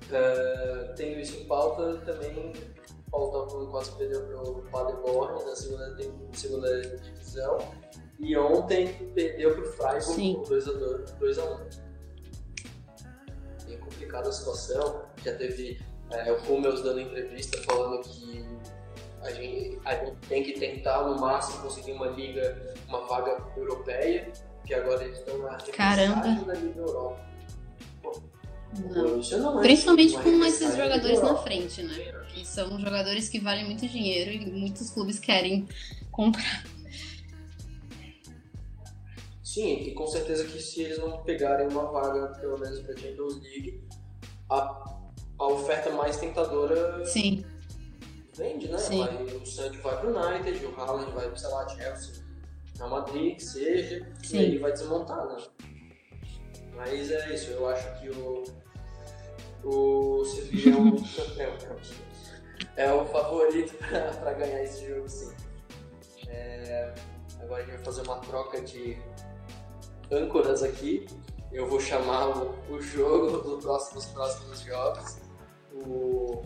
S3: Uh, tendo isso em pauta, também o Paulo quase perdeu para o Paderborn na segunda, segunda divisão. E ontem perdeu para o Freiburg por 2x1. Bem complicada a situação. Já teve é, o Hummels dando entrevista falando que a gente, a gente tem que tentar no máximo conseguir uma liga, uma vaga europeia, que agora eles estão na
S2: Caramba.
S3: da Liga Europa
S2: não. não é Principalmente com esses jogadores na frente, né? Que são jogadores que valem muito dinheiro e muitos clubes querem comprar.
S3: Sim, e com certeza que se eles não pegarem uma vaga, pelo menos para Champions League, a, a oferta mais tentadora
S2: Sim.
S3: vende, né? Sim. Vai, o Sandy vai pro United, o Haaland vai pro, sei lá, Chelsea, Real Madrid, que seja, Sim. e aí vai desmontar, né? Mas é isso, eu acho que o, o Sevilla é, é, é o favorito para ganhar esse jogo, sim. É, agora a gente vai fazer uma troca de âncoras aqui. Eu vou chamar o, o jogo do próximo, dos próximos jogos. O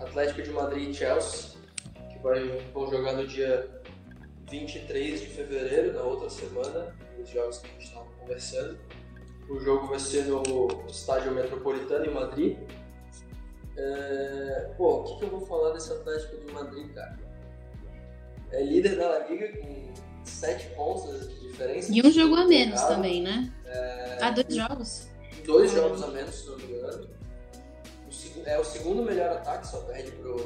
S3: Atlético de Madrid e Chelsea, que vai, vão jogar no dia 23 de fevereiro, na outra semana, os jogos que a gente estava conversando. O jogo vai ser no Estádio Metropolitano em Madrid. É... Pô, o que, que, eu vou falar desse Atlético de Madrid, cara? É líder da La Liga com 7 pontos de diferença.
S2: E um jogo a menos também, né? É... Ah, dois jogos?
S3: Dois jogos a menos, se não me engano. É o segundo melhor ataque, só perde pro,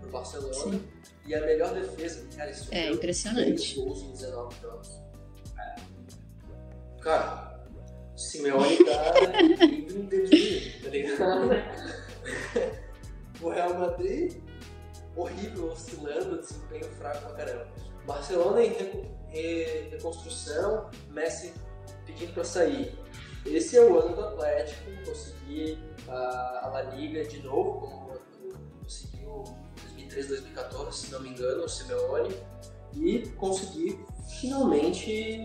S3: pro Barcelona. Sim. E a melhor defesa, cara, isso
S2: é impressionante.
S3: gols em 19 jogos. Cara, Simeone tá um dedinho, tá ligado? o Real Madrid, horrível, oscilando, desempenho fraco pra caramba. Barcelona em reconstrução, Messi pedindo pra sair. Esse é o ano do Atlético, conseguir a, La Liga de novo, como conseguiu em 2013, 2014, se não me engano, o Simeone, e conseguir finalmente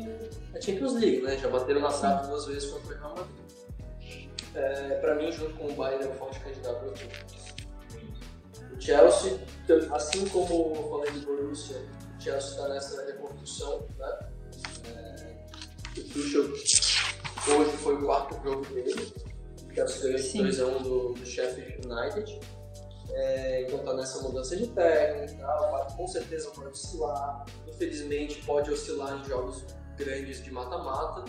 S3: a Champions League, né? Já bateram na trave duas vezes contra o Real Madrid. É, para mim, junto com o Bayern, é o forte candidato ao. O Chelsea, assim como eu falei do Borussia, o Chelsea está nessa reconstrução, né? É, o Tuchel hoje foi o quarto jogo dele, o Chelsea ganhou de 2x1 do, do Sheffield United. É, então tá nessa mudança de técnica e tal, com certeza pode oscilar, infelizmente pode oscilar em jogos grandes de mata-mata.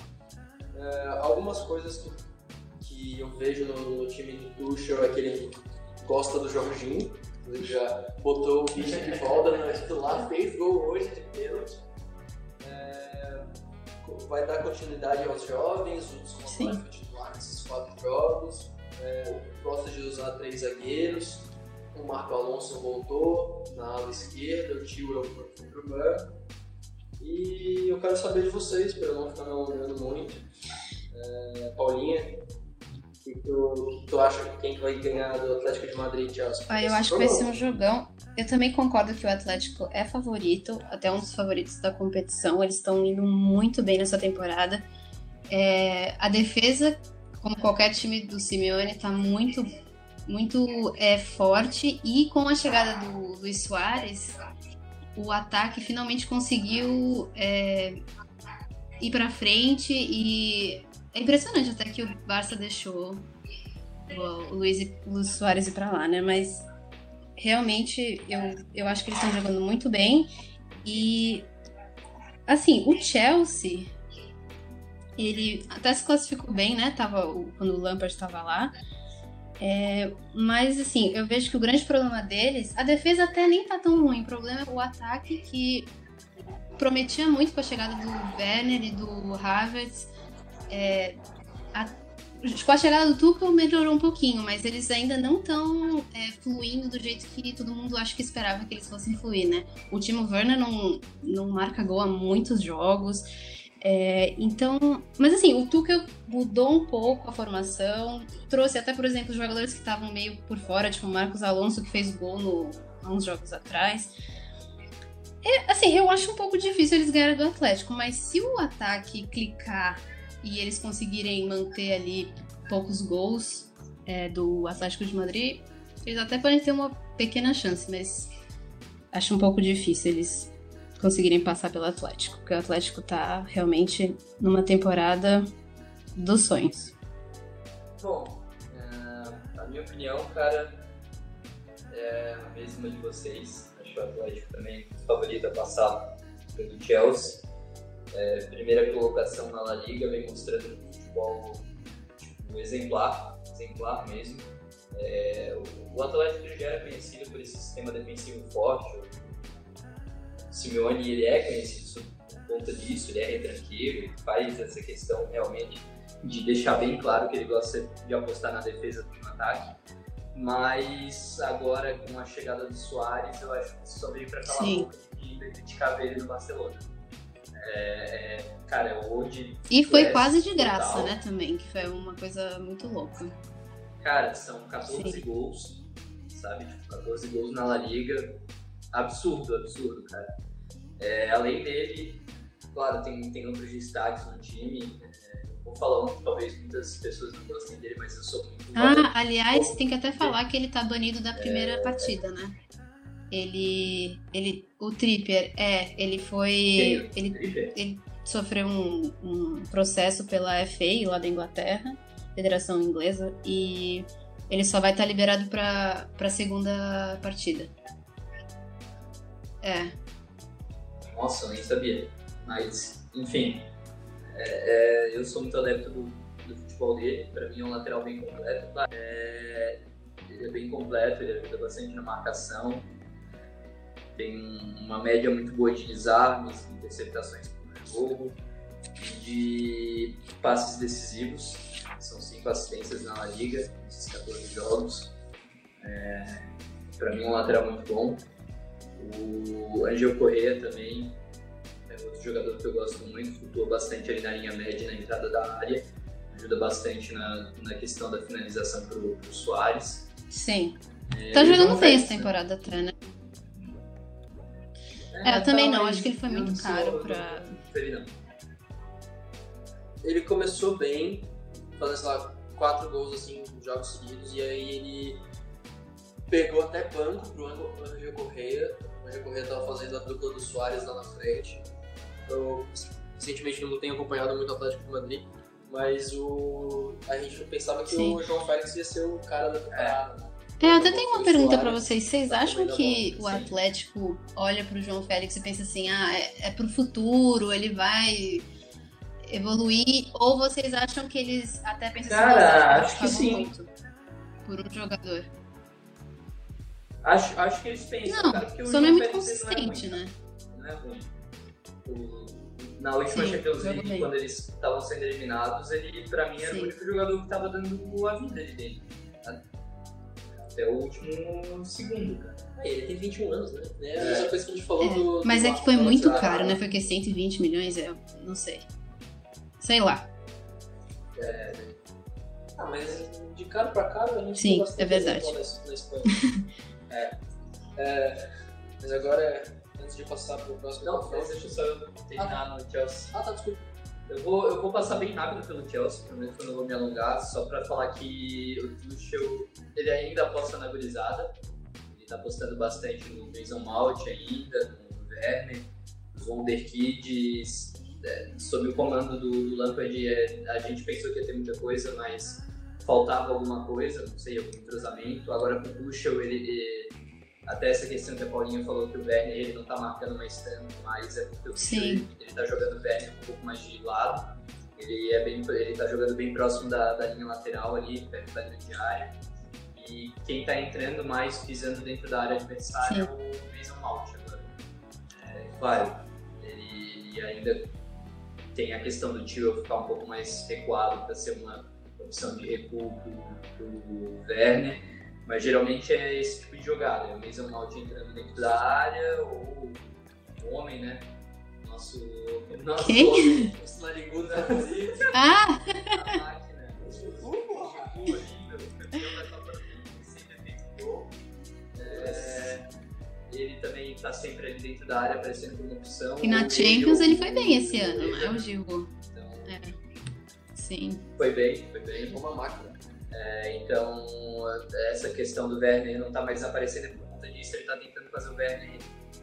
S3: É, algumas coisas que, que eu vejo no, no time do Tuchel é que ele gosta do Jorginho, ele já botou o bicho de volta no titular, fez gol hoje de pênalti. É, vai dar continuidade aos jovens, o São vai continuar nesses quatro jogos. É, gosta de usar três zagueiros. O Marco Alonso voltou na ala esquerda, o Tio foi pro banco. E eu quero saber de vocês, para não ficar me alongando muito. É, Paulinha, o que tu, tu acha que quem vai ganhar do Atlético de Madrid, Chelsea?
S2: Ah, eu acho que vai ser um jogão. Eu também concordo que o Atlético é favorito, até um dos favoritos da competição. Eles estão indo muito bem nessa temporada. É, a defesa, como qualquer time do Simeone, está muito, muito é, forte. E com a chegada do Luiz Soares, o ataque finalmente conseguiu é, ir para frente e é impressionante até que o Barça deixou o Luiz, Luiz Soares ir para lá, né? Mas realmente eu, eu acho que eles estão jogando muito bem e assim o Chelsea ele até se classificou bem, né? Tava quando o Lampard estava lá. É, mas assim, eu vejo que o grande problema deles, a defesa até nem tá tão ruim, o problema é o ataque que prometia muito com a chegada do Werner e do Havertz. É, a, com a chegada do Tuchel melhorou um pouquinho, mas eles ainda não estão é, fluindo do jeito que todo mundo acho que esperava que eles fossem fluir, né? O Timo Werner não, não marca gol há muitos jogos. É, então, mas assim, o Tuchel mudou um pouco a formação, trouxe até, por exemplo, jogadores que estavam meio por fora, tipo o Marcos Alonso, que fez gol no, há uns jogos atrás. É, assim, eu acho um pouco difícil eles ganharem do Atlético, mas se o ataque clicar e eles conseguirem manter ali poucos gols é, do Atlético de Madrid, eles até podem ter uma pequena chance, mas acho um pouco difícil eles conseguirem passar pelo Atlético, porque o Atlético tá realmente numa temporada dos sonhos.
S1: Bom, é, a minha opinião, cara, é a mesma de vocês. Acho o Atlético também favorito a passar pelo Chelsea. É, primeira colocação na La Liga, vem mostrando um futebol tipo, exemplar, exemplar mesmo. É, o, o Atlético já era conhecido por esse sistema defensivo forte, Simeone ele é conhecido por conta disso, ele é retranqueiro, ele faz essa questão realmente de deixar bem claro que ele gosta de apostar na defesa do ataque. Mas agora com a chegada do Soares, eu acho que só veio para calar a boca de criticar ele no Barcelona. É, é cara, é hoje.
S2: E foi quase de graça, total. né, também, que foi uma coisa muito louca.
S1: Cara, são 14 Sim. gols, sabe? 14 tipo, gols na La Liga. Absurdo, absurdo, cara. É, além dele, claro, tem, tem outros destaques no time. É, vou falar um talvez muitas pessoas não gostem dele, mas eu sou muito.
S2: Ah, aliás, tem que até falar que ele tá banido da primeira é... partida, né? Ele. ele o Tripper, é, ele foi. Ele, ele sofreu um, um processo pela FA lá da Inglaterra, Federação Inglesa, e ele só vai estar tá liberado para a segunda partida. É,
S1: nossa, eu nem sabia. Mas, enfim, é, é, eu sou muito adepto do, do futebol dele. Para mim é um lateral bem completo. É, ele é bem completo, ele ajuda bastante na marcação. Tem uma média muito boa de desarmes, interceptações por jogo. de passes decisivos. São cinco assistências na Liga, nesses 14 jogos. É, para mim, um lateral muito bom. O Angel Correa também é outro jogador que eu gosto muito, flutua bastante ali na linha média, na entrada da área. Ajuda bastante na, na questão da finalização pro, pro Soares.
S2: Sim.
S1: É,
S2: Tá
S1: o
S2: jogando bem essa temporada até, né?
S1: É,
S2: É, eu também não,
S1: mas
S2: acho que ele foi
S1: eu
S2: muito
S1: não sou-
S2: caro pra-
S1: não.
S3: Ele começou bem, fazendo, sei lá, quatro gols assim, em jogos seguidos, e aí ele pegou até banco pro Angel Correia. O Angel Correia tava fazendo a dupla do Soares lá na frente. Eu recentemente não tenho acompanhado muito o Atlético de Madrid, mas o... a gente pensava que
S2: Sim.
S3: o João Félix ia ser o cara da temporada. né?
S2: É, eu até tenho uma
S3: O
S2: pergunta pra
S3: Suárez
S2: vocês. Vocês acham
S3: a
S2: que o. Atlético olha pro João Félix e pensa assim, ah, é, é pro futuro, ele vai evoluir? Ou vocês acham que eles até pensam
S1: Cara,
S2: assim,
S1: acho que sim.
S2: muito por um jogador?
S1: Acho, acho que eles pensam,
S2: Não,
S1: cara, o
S2: só não é
S1: João
S2: muito consistente,
S1: é
S2: né?
S1: Não é ruim. O- na última
S2: Sim,
S1: Champions League, quando eles estavam sendo eliminados, ele, pra mim, era
S2: Sim.
S1: o único jogador que tava dando a vida ali dentro. Até o último segundo, cara.
S3: É, ele tem 21 anos, né? É a
S1: É.
S3: mesma coisa que a gente falou
S2: É,
S3: do.
S2: Mas
S3: do
S2: é que foi
S3: Marcos
S2: muito caro, né? Foi que 120 milhões, eu não sei. Sei lá.
S3: Ah, mas de caro pra caro a gente
S2: Sim, é verdade.
S3: Na, na Espanha. é. É, Mas agora, antes de passar pro próximo
S1: Não,
S3: confronto-
S1: mas deixa eu só terminar no Chelsea.
S3: Ah, tá, desculpa.
S1: Eu vou, eu vou passar bem rápido pelo Chelsea, prometo que eu não vou me alongar, só pra falar que o Tuchel, ele ainda aposta na gurizada, ele tá apostando bastante no Mason Mount ainda, no Werner, os Wonderkids, é, sob o comando do, do Lampard, é, a gente pensou que ia ter muita coisa, mas faltava alguma coisa, não sei, algum entrosamento, agora com o Tuchel, ele, ele- até essa questão que a Paulinha falou que o Werner ele não tá marcando mais tanto, mas é porque o
S2: Sim.
S1: ele, ele tá jogando o Werner um pouco mais de lado, ele, é bem, ele tá jogando bem próximo da, da linha lateral ali, perto da grande área. E quem tá entrando mais, pisando dentro da área adversária
S2: Sim.
S1: é o Mason Mount agora. É, claro, ele ainda tem a questão do tio ficar um pouco mais recuado para ser uma opção de recuo pro, pro Werner. Mas geralmente é esse tipo de jogada, é o Mason Mount entrando dentro da área ou o homem, né? Nosso, nosso
S2: Quem?
S1: homem,
S3: Nosso narigudo favorito.
S2: Ah!
S1: a máquina. Giroud ali, meu, campeão da Copa do Mundo, sempre gol. É, ele também tá sempre ali dentro da área, aparecendo como opção.
S2: E na
S1: Ele,
S2: Champions
S1: o-
S2: ele foi bem esse
S1: o-
S2: ano, não é o Gil?
S1: Então,
S2: Sim.
S1: foi bem, foi bem.
S3: Uma máquina.
S1: É, então, essa questão do Werner não tá mais aparecendo por conta disso. Ele tá tentando fazer o Werner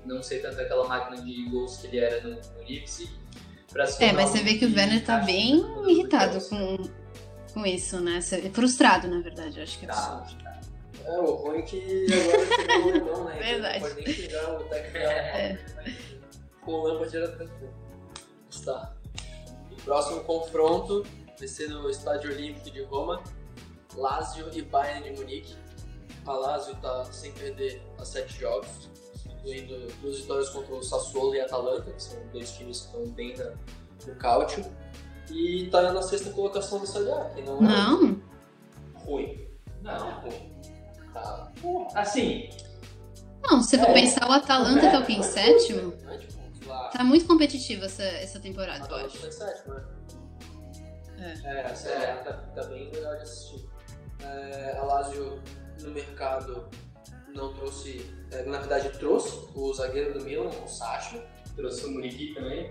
S1: não ser tanto aquela máquina de gols que ele era no, no Leipzig.
S2: É, mas você vê que o Werner tá
S1: encaixe
S2: bem irritado com, com isso, né? Cê- Frustrado, na verdade, eu acho que é
S1: Tá, tá.
S3: É, o ruim é que agora chegou o alemão, né? Então
S2: Verdade.
S3: Não pode nem chegar o técnico
S2: É.
S3: com o Lampard era tranquilo. Está. E próximo confronto vai ser no Estádio Olímpico de Roma, Lazio e Bayern de Munique. A Lazio está sem perder a sete jogos, incluindo duas vitórias contra o Sassuolo e a Atalanta, que são dois times que estão bem na- no cálcio. E está na sexta colocação da Série A, que não é
S2: Não,
S3: ruim.
S1: Não,
S3: ruim. Tá.
S1: assim,
S2: não, se for
S1: É.
S2: pensar o Atalanta, que é o que em sétimo,
S3: Não é tipo, lá,
S2: tá muito competitivo essa, essa temporada, eu acho.
S3: tá em sétimo, né?
S2: É.
S3: É, a Série A tá, tá bem legal de assistir. É, a Lazio no mercado não trouxe, é, na verdade trouxe o zagueiro do Milan, o Sacha.
S1: trouxe o Muriqui também.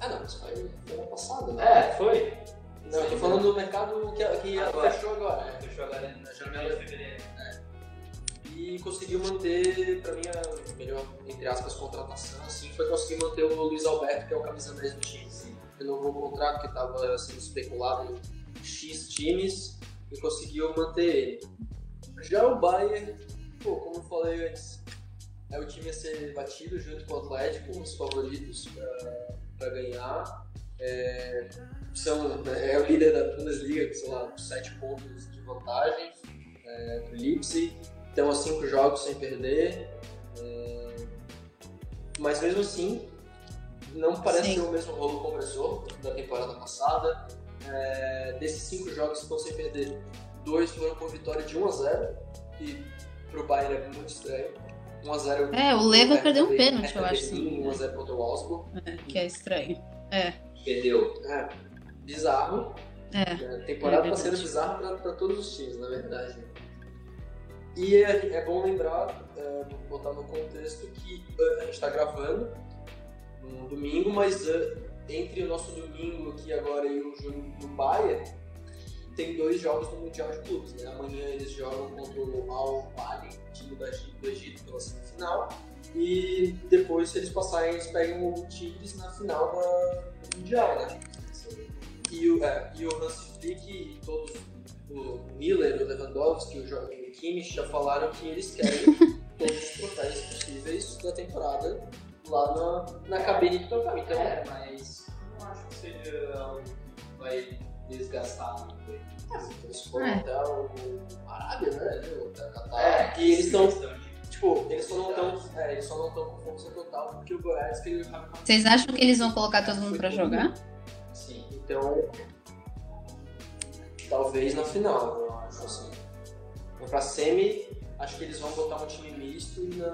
S3: Ah não, isso foi foi ano passado, né?
S1: É, foi.
S3: Não, eu tô falando do mercado que, que
S1: Agora.
S3: fechou agora. né?
S1: Fechou agora na janela de fevereiro.
S3: E conseguiu manter, pra mim, a melhor, entre aspas, contratação, assim, foi conseguir manter o Luiz Alberto, que é o camisa 10 do time. Renovou o contrato que estava sendo especulado em X times e conseguiu manter ele. Já o Bayern, pô, como eu falei antes, é o time a ser batido junto com o Atlético, os favoritos para ganhar. É, são, é o líder da Bundesliga, com, sei lá, 7 pontos de vantagem é, do Leipzig. Estão a 5 jogos sem perder. É, mas mesmo assim, não parece
S2: Sim.
S3: ser o mesmo rolo começou da temporada passada. É, desses cinco jogos que estão sem perder, dois foram com vitória de 1 a 0 que pro Bayern é muito estranho. 1 a 0
S2: É, o Leva
S3: Hertha
S2: perdeu um pênalti, eu
S3: Hertha
S2: acho,
S3: Berlin, 1 a 0 contra o Augsburg.
S2: É, que é estranho.
S1: Perdeu.
S3: É, bizarro.
S2: É.
S3: A temporada
S2: É
S3: tá sendo bizarra pra, pra todos os times, na verdade. E é, é bom lembrar, é, botar no contexto que é, a gente tá gravando no domingo, mas é, entre o nosso domingo aqui agora e o jogo do Bayern, tem dois jogos no Mundial de Clubes. Né? Amanhã eles jogam contra o Al Bali, time do Egito, do Egito pela semifinal. E depois, se eles passarem, eles pegam o Tigres na final do Mundial, né? E o, é, e o Hans Flick e todos, o Miller, o Lewandowski, o, Jo- o Kimmich já falaram que eles querem todos os troféus possíveis da temporada lá na, na cabine de troféu. Então,
S1: É, mas que seja algo que vai desgastar muito.
S3: eles foram
S2: É.
S3: até o Arábia, né? Até o Catar.
S1: É,
S3: e eles estão, tipo, eles só não estão é, eles só não estão com força total porque o Goiás que ele
S2: Vocês acham que eles vão colocar todo mundo pra jogar?
S3: Sim, então. Talvez na final, eu acho assim. Pra semi, acho que eles vão botar um time misto e na,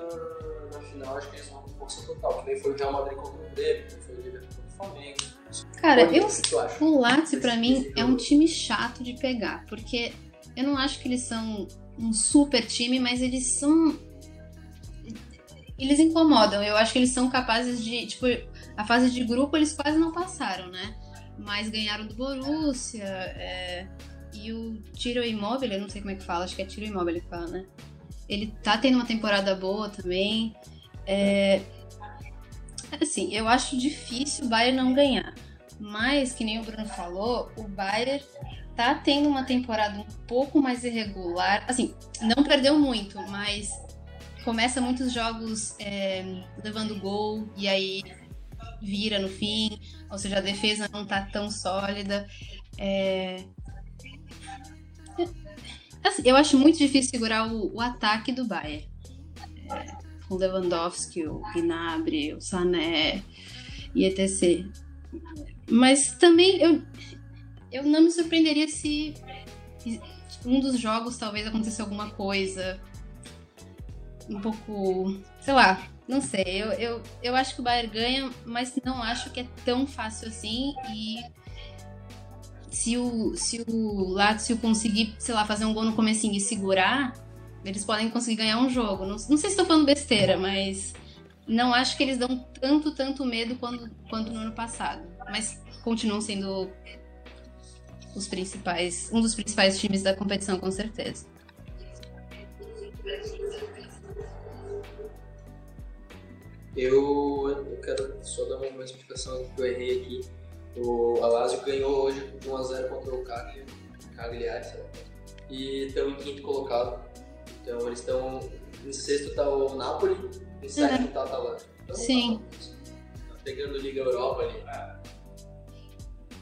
S3: na final acho que eles vão com força total. Que nem foi o Real Madrid contra o Grêmio, que foi o Liverpool contra o Flamengo.
S2: Cara,
S3: Olha,
S2: eu,
S3: o
S2: o Lazio pra mim é um time chato de pegar, porque eu não acho que eles são um super time, mas eles são eles incomodam. Eu acho que eles são capazes de, tipo, a fase de grupo eles quase não passaram, né? Mas ganharam do Borussia, é, e o Tiro Immobile, eu não sei como é que fala, acho que é Tiro Immobile que fala, né? Ele tá tendo uma temporada boa também. É, assim, eu acho difícil o Bayern não ganhar. Mas, que nem o Bruno falou, o Bayern tá tendo uma temporada um pouco mais irregular. Assim, não perdeu muito, mas começa muitos jogos é, levando gol e aí vira no fim. Ou seja, a defesa não tá tão sólida. É... Assim, eu acho muito difícil segurar o, o ataque do Bayern. O Lewandowski, o Gnabry, o Sané e etc. Mas também eu, eu não me surpreenderia se um dos jogos talvez acontecesse alguma coisa um pouco, sei lá, não sei. Eu, eu, eu acho que o Bayern ganha, mas não acho que é tão fácil assim e se o, se o Lazio conseguir, sei lá, fazer um gol no comecinho e segurar, eles podem conseguir ganhar um jogo. Não, não sei se estou falando besteira, mas não acho que eles dão tanto, tanto medo quanto, quanto no ano passado. Mas continuam sendo os principais, um dos principais times da competição, com certeza.
S3: Eu, eu quero só dar uma explicação que eu errei aqui. O Alásio ganhou hoje de 1x0 contra o Cagli- Cagliari, lá. E estão em quinto colocado. Então eles estão. Em sexto tá o Napoli, em sétimo tá a Atalanta. Então,
S2: Sim.
S3: Tá pegando Liga Europa ali.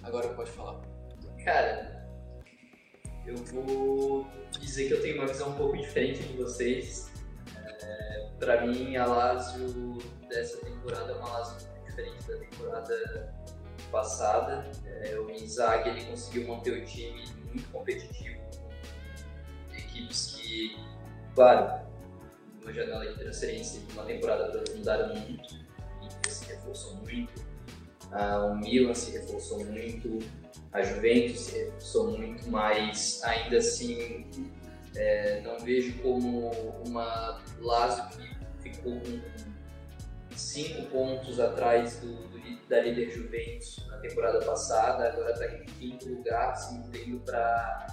S3: Agora pode falar.
S1: Cara, eu vou dizer que eu tenho uma visão um pouco diferente de vocês. É, pra mim, a Lazio dessa temporada é uma Lazio muito diferente da temporada passada. É, o Inzaghi ele conseguiu manter o time muito competitivo. Equipes que, claro, uma janela de transferência de uma temporada para outra mudaram muito. Inter se reforçou muito. Ah, o Milan se reforçou muito a Juventus se reforçou muito, mas ainda assim é, não vejo como uma Lazio que ficou com cinco pontos atrás do, do- da líder Juventus na temporada passada, agora está em quinto lugar, se mantendo para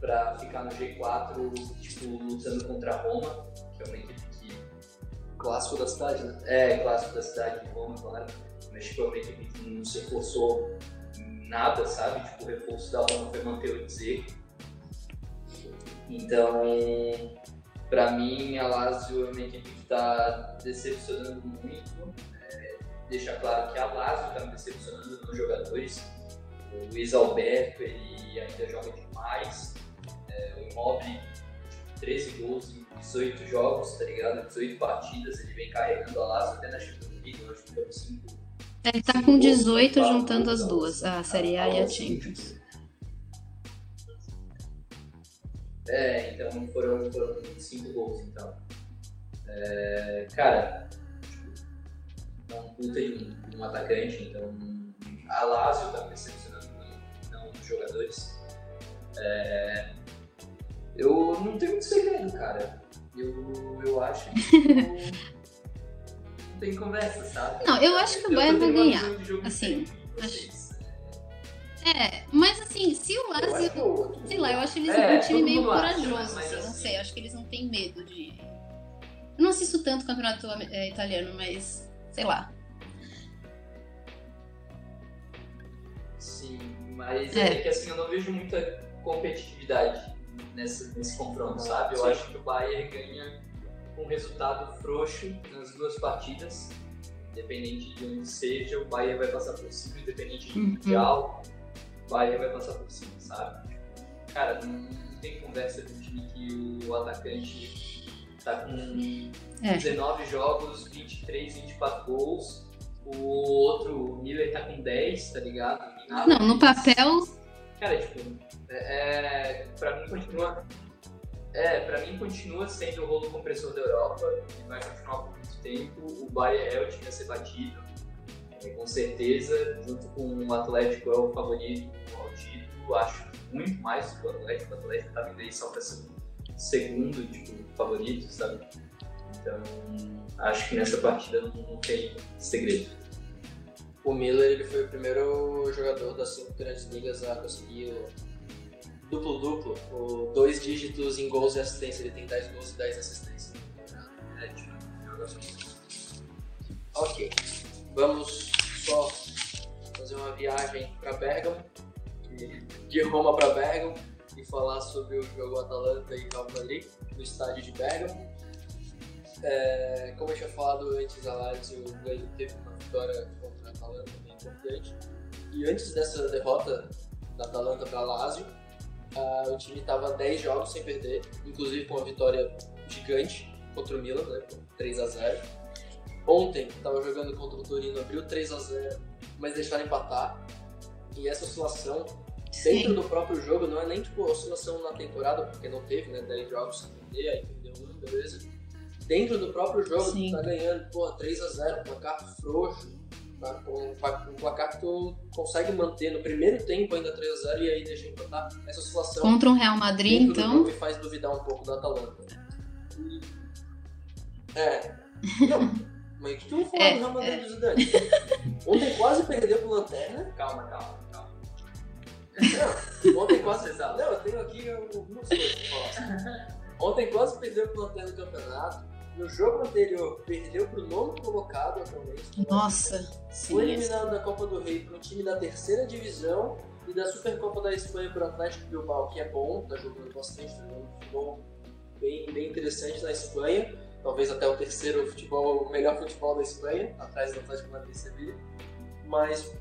S1: para ficar no G4, tipo, lutando contra a Roma, que é uma equipe que
S3: Clássico da cidade, né?
S1: é clássico da cidade de Roma, claro, mas tipo, é uma equipe que não se reforçou nada, sabe? Tipo, o reforço da Roma foi manter o Dzeko. Então, pra mim, a Lazio é uma equipe que tá decepcionando muito. É, deixa claro que a Lazio tá me decepcionando nos jogadores. O Luiz Alberto, ele ainda joga demais. É, o Immobile, 13 gols em 18 jogos, tá ligado? 18 partidas, ele vem carregando a Lazio até na Champions League, eu acho que foram 5
S2: Ele tá com 18 juntando as duas, a Série A e a Champions.
S1: É, então foram, foram 5 gols, então. É, cara, é um puta de um, atacante, então a Lazio tá percepcionando não os jogadores. É, eu não tenho muito segredo, cara. Eu, eu acho que não tem conversa, sabe?
S2: Não, eu acho que o Bayern vai ganhar. Assim,
S1: acho...
S2: É, mas assim, se o Lazio. Sei lá, eu acho eles é, um time meio corajoso, acha, assim, assim, não sei, acho que eles não têm medo de. Eu não assisto tanto o campeonato é, italiano, mas sei lá.
S1: Sim, mas é. é que assim, eu não vejo muita competitividade nesse, nesse confronto, sabe? Eu Sim. acho que o Bayern ganha com um resultado frouxo nas duas partidas. Independente de onde seja, o Bayern vai passar por cima, independente de uhum. mundial Bahia vai passar por cima, sabe? Cara, não, tem conversa de um time que o atacante tá com é. 19 jogos, 23, 24 gols. O outro, o Miller, tá com 10, tá ligado?
S2: Nada não, no papel.
S1: Cara, tipo, é, é, pra mim continua. É, pra mim continua sendo o rolo compressor da Europa e vai continuar por muito tempo. O Bayern é o time a ser batido com certeza, junto com o Atlético é o favorito ao título, acho muito mais que o Atlético, o Atlético tá vindo aí só para ser segundo tipo, favorito, sabe? Então, acho que nessa partida não tem segredo.
S3: O Miller ele foi o primeiro jogador das cinco grandes ligas a conseguir o duplo-duplo, o dois dígitos em gols e assistência. Ele tem 10 gols e 10 assistências. É, tipo, Ok. Vamos só fazer uma viagem para Bergamo, de Roma para Bergamo, e falar sobre o jogo Atalanta e Cavalli no estádio de Bergamo. É, como eu tinha falado antes, a Lazio teve uma vitória a Atalanta bem importante. E antes dessa derrota da Atalanta para Lazio, uh, o time estava 10 jogos sem perder, inclusive com uma vitória gigante contra o Milan, né, 3 a 0 Ontem estava jogando contra o Torino, abriu 3 a 0 mas deixaram empatar. E essa oscilação Sim. dentro do próprio jogo não é nem tipo oscilação na temporada, porque não teve, né? 10 jogos sem perder, aí perdeu um, beleza. Dentro do próprio jogo, Sim. tá ganhando, pô, 3 a 0 placar frouxo, um placar que tu consegue manter no primeiro tempo ainda 3 a 0 e aí deixa empatar. Essa oscilação.
S2: Contra o Real Madrid, então.
S3: me faz duvidar um pouco da Atalanta. É. Não. Mas o que tu não falou é, do Real Madrid é. do Zidane? Ontem quase perdeu pro Lanterna.
S1: Calma, calma, calma.
S3: Não, ontem quase... Não, eu tenho aqui algumas coisas pra falar. Ontem quase perdeu pro Lanterna no campeonato. No jogo anterior, perdeu pro nono colocado atualmente.
S2: Nossa,
S3: Foi eliminado da Copa do Rei para um time da terceira divisão e da Supercopa da Espanha pro Atlético Bilbao, que é bom, tá jogando bastante, tá jogando futebol bem, bem interessante na Espanha talvez até o terceiro futebol, o melhor futebol da Espanha, atrás do Atlético Madrid e. Mas,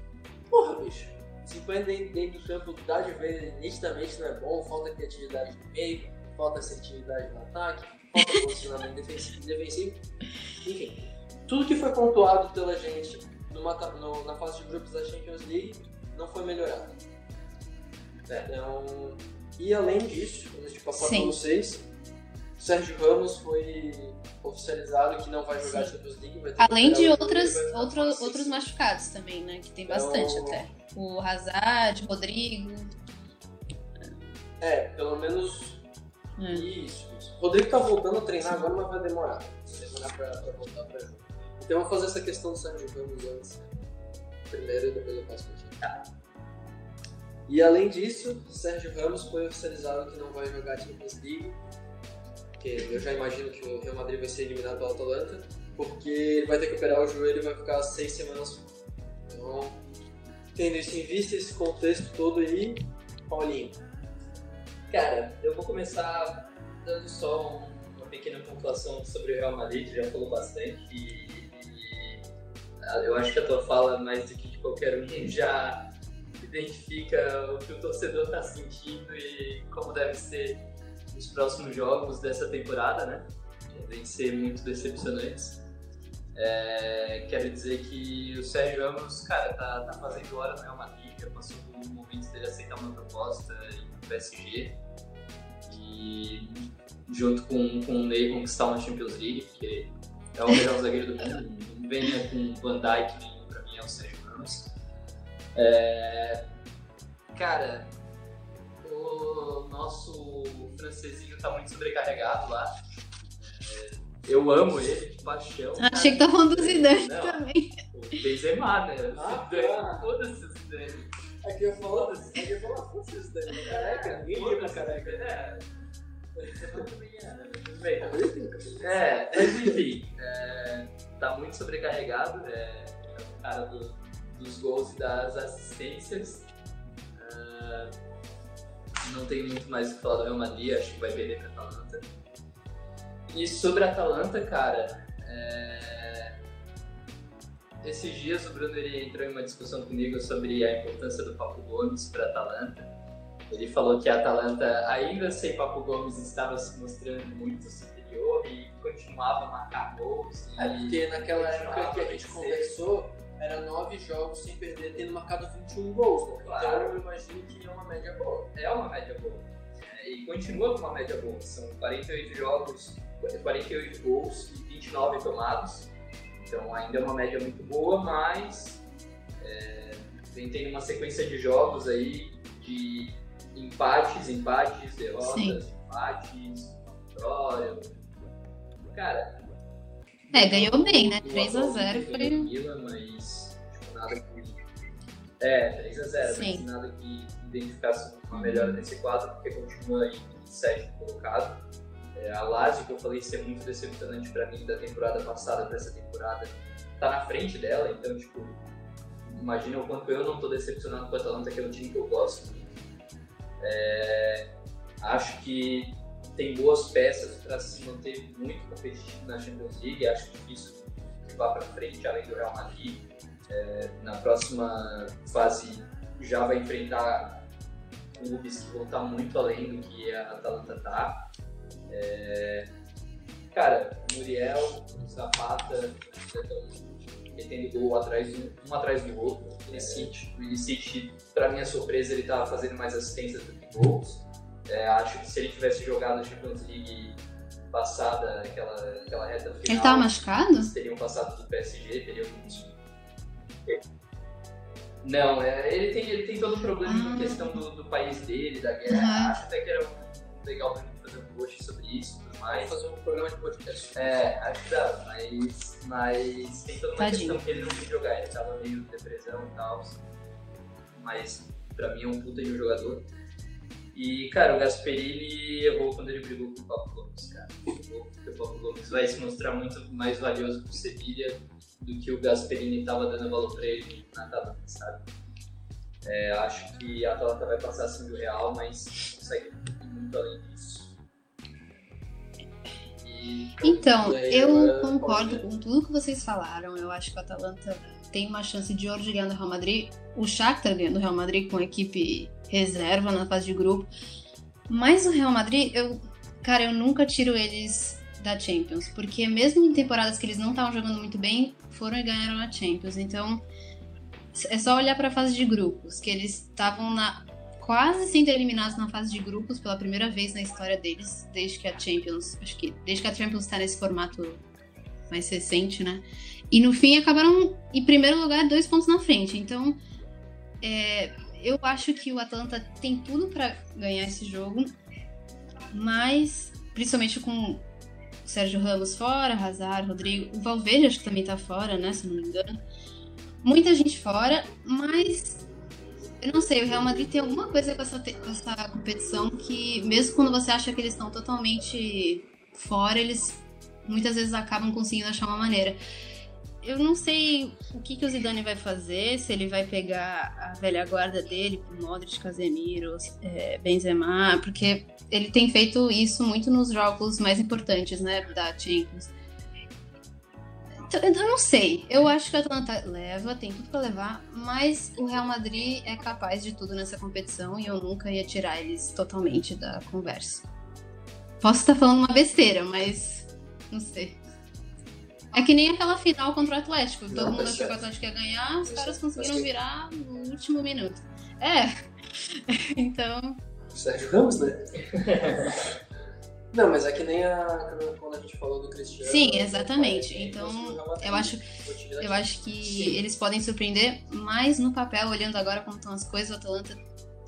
S3: porra, bicho, 50 dentro do campo dá de ver nitidamente não é bom, falta criatividade no meio, falta assertividade no ataque, posicionamento defensivo, defensivo. Enfim, tudo que foi pontuado pela gente numa, no, na fase de grupos da Champions League não foi melhorado. É. Então, e além disso, antes de passar para vocês, Sérgio Ramos foi oficializado que não vai jogar Sim. Champions League.
S2: Além de outras, outro, outros machucados também, né? Que tem então, bastante até. O Hazard, Rodrigo.
S3: É, pelo menos é. isso, isso. O Rodrigo tá voltando a treinar agora, mas vai demorar. Vai demorar pra, pra voltar pra jogo. Então eu vou fazer essa questão do Sérgio Ramos antes. Primeiro e depois eu passo pra ti. Tá. E além disso, Sérgio Ramos foi oficializado que não vai jogar Champions League porque eu já imagino que o Real Madrid vai ser eliminado pelo Atalanta, porque ele vai ter que operar o joelho e vai ficar seis semanas. Então, tendo isso em vista, esse contexto todo aí, Paulinho.
S1: Cara, eu vou começar dando só uma pequena pontuação sobre o Real Madrid, já falou bastante, e, e eu acho que a tua fala, mais do que de qualquer um, já identifica o que o torcedor está sentindo e como deve ser os próximos jogos dessa temporada, né? Devem ser muito decepcionantes. É, quero dizer que o Sérgio Ramos, cara, tá, tá fazendo hora no Real Madrid, já passou do momento dele aceitar uma proposta e PSG. E junto com, com o Ney conquistar uma Champions League, porque é o melhor zagueiro do mundo. Não venha com Van Dijk, nem pra mim é o Sérgio Ramos. É, cara, o nosso francesinho tá muito sobrecarregado lá. É, eu amo ele, de paixão.
S2: Achei que tá falando do Zidane Não, também.
S1: O Benzema, né?
S3: Ah,
S1: Zidane, foda-se o Zidane.
S3: Aqui eu falo, aqui eu falo, foda-se daí, né? careca, ninguém liga pra careca.
S1: É. É, né? É, mas enfim, é, tá muito sobrecarregado, é, é o cara do- dos gols e das assistências. É, não tem muito mais o que falar do Real Madrid, acho que vai perder pra Atalanta. E sobre a Atalanta, cara, é, esses dias o Bruno ele entrou em uma discussão comigo sobre a importância do Papo Gomes para a Atalanta. Ele falou que a Atalanta, ainda sem Papo Gomes, estava se mostrando muito superior e continuava a marcar gols.
S3: É, porque naquela época que a gente conversou, era nove jogos sem perder, tendo marcado 21 gols, né?
S1: Claro.
S3: Então eu imagino que é uma média boa.
S1: é uma média boa. É, E continua com uma média boa. São 48 jogos, 48 gols e 29 tomados. Então ainda é uma média muito boa, mas é, vem tendo uma sequência de jogos aí de empates, empates, derrotas,
S2: Sim.
S1: empates, vitória. Cara.
S2: É, ganhou bem, né?
S1: o
S2: 3 a 0
S1: Atletico
S2: foi-
S1: ganhou do Milan, mas tipo, nada que. É, 3 a 0
S2: Sim.
S1: mas nada que identificasse uma melhora nesse quadro, porque continua em sétimo colocado. É, a Lazio, que eu falei ser muito decepcionante pra mim da temporada passada pra essa temporada, tá na frente dela, então, tipo, imagina o quanto eu não tô decepcionado com a Atalanta, que é um time que eu gosto. É, acho que tem boas peças para se manter muito competitivo na Champions League. Acho difícil que vá para frente, além do Real Madrid. É, na próxima fase já vai enfrentar clubes que vão estar muito além do que a Atalanta está. cara, Muriel, Zapata, estão metendo gol atrás um, um atrás do outro. O Ilicic, o Ilicic, para minha surpresa, ele estava fazendo mais assistências do que gols. É, acho que se ele tivesse jogado a Champions League passada, aquela, aquela reta final,
S2: Ele tava machucado?
S1: teriam passado do PSG, teriam. Não, é, ele, tem, ele tem todo o problema
S2: Ah.
S1: questão do, do país dele, da guerra.
S2: Aham.
S1: Acho até que era legal pra fazer um post sobre isso e tudo
S3: Vamos
S1: mais.
S3: fazer um programa de podcast.
S1: É, acho que dá, mas, mas tem toda uma
S2: Tadinho.
S1: questão que ele não quis jogar, ele tava meio depressão e tal. Mas pra mim é um puta de um jogador. E, cara, o Gasperini errou quando ele brigou com o Papo Gomes, cara. Porque o Papo Gomes vai se mostrar muito mais valioso pro Sevilha do que o Gasperini tava dando valor pra ele na Atalanta, sabe? É, acho que a Atalanta vai passar assim do Real, mas consegue ir muito além disso.
S2: Então, eu concordo com tudo que vocês falaram. Eu acho que o Atalanta tem uma chance de ouro de ganhar do Real Madrid. O Shakhtar ganhando do Real Madrid com a equipe reserva na fase de grupo. Mas o Real Madrid, eu, cara, eu nunca tiro eles da Champions, porque mesmo em temporadas que eles não estavam jogando muito bem, foram e ganharam a Champions. Então, é só olhar para a fase de grupos, que eles estavam na quase sendo eliminados na fase de grupos pela primeira vez na história deles, desde que a Champions, acho que desde que a Champions está nesse formato mais recente, né? E no fim acabaram em primeiro lugar, dois pontos na frente. Então, é, eu acho que o Atlanta tem tudo para ganhar esse jogo, mas principalmente com o Sérgio Ramos fora, Hazard, Rodrigo, o Valverde acho que também tá fora, né? Se não me engano. Muita gente fora, mas eu não sei, o Real Madrid tem alguma coisa com essa, com essa competição que, mesmo quando você acha que eles estão totalmente fora, eles muitas vezes acabam conseguindo achar uma maneira. Eu não sei o que, que o Zidane vai fazer, se ele vai pegar a velha guarda dele, Modric, Casemiro, é, Benzema, porque ele tem feito isso muito nos jogos mais importantes, né, da Champions. Então, Eu não sei. Eu acho que o Atlanta leva, tem tudo pra levar, mas o Real Madrid é capaz de tudo nessa competição e eu nunca ia tirar eles totalmente da conversa. Posso estar falando uma besteira, mas não sei. É que nem aquela final contra o Atlético. Todo
S3: Não,
S2: mundo achou que o
S3: certo.
S2: Atlético ia ganhar, os caras
S3: certo.
S2: conseguiram
S3: que-
S2: virar no último minuto. É. então,
S3: Sérgio Ramos, né? Não, mas é que nem a, quando a gente falou do Cristiano.
S2: Sim,
S3: né?
S2: exatamente. Então, eu acho- eu acho que
S1: Sim.
S2: eles podem surpreender mais no papel, olhando agora como estão as coisas. O Atalanta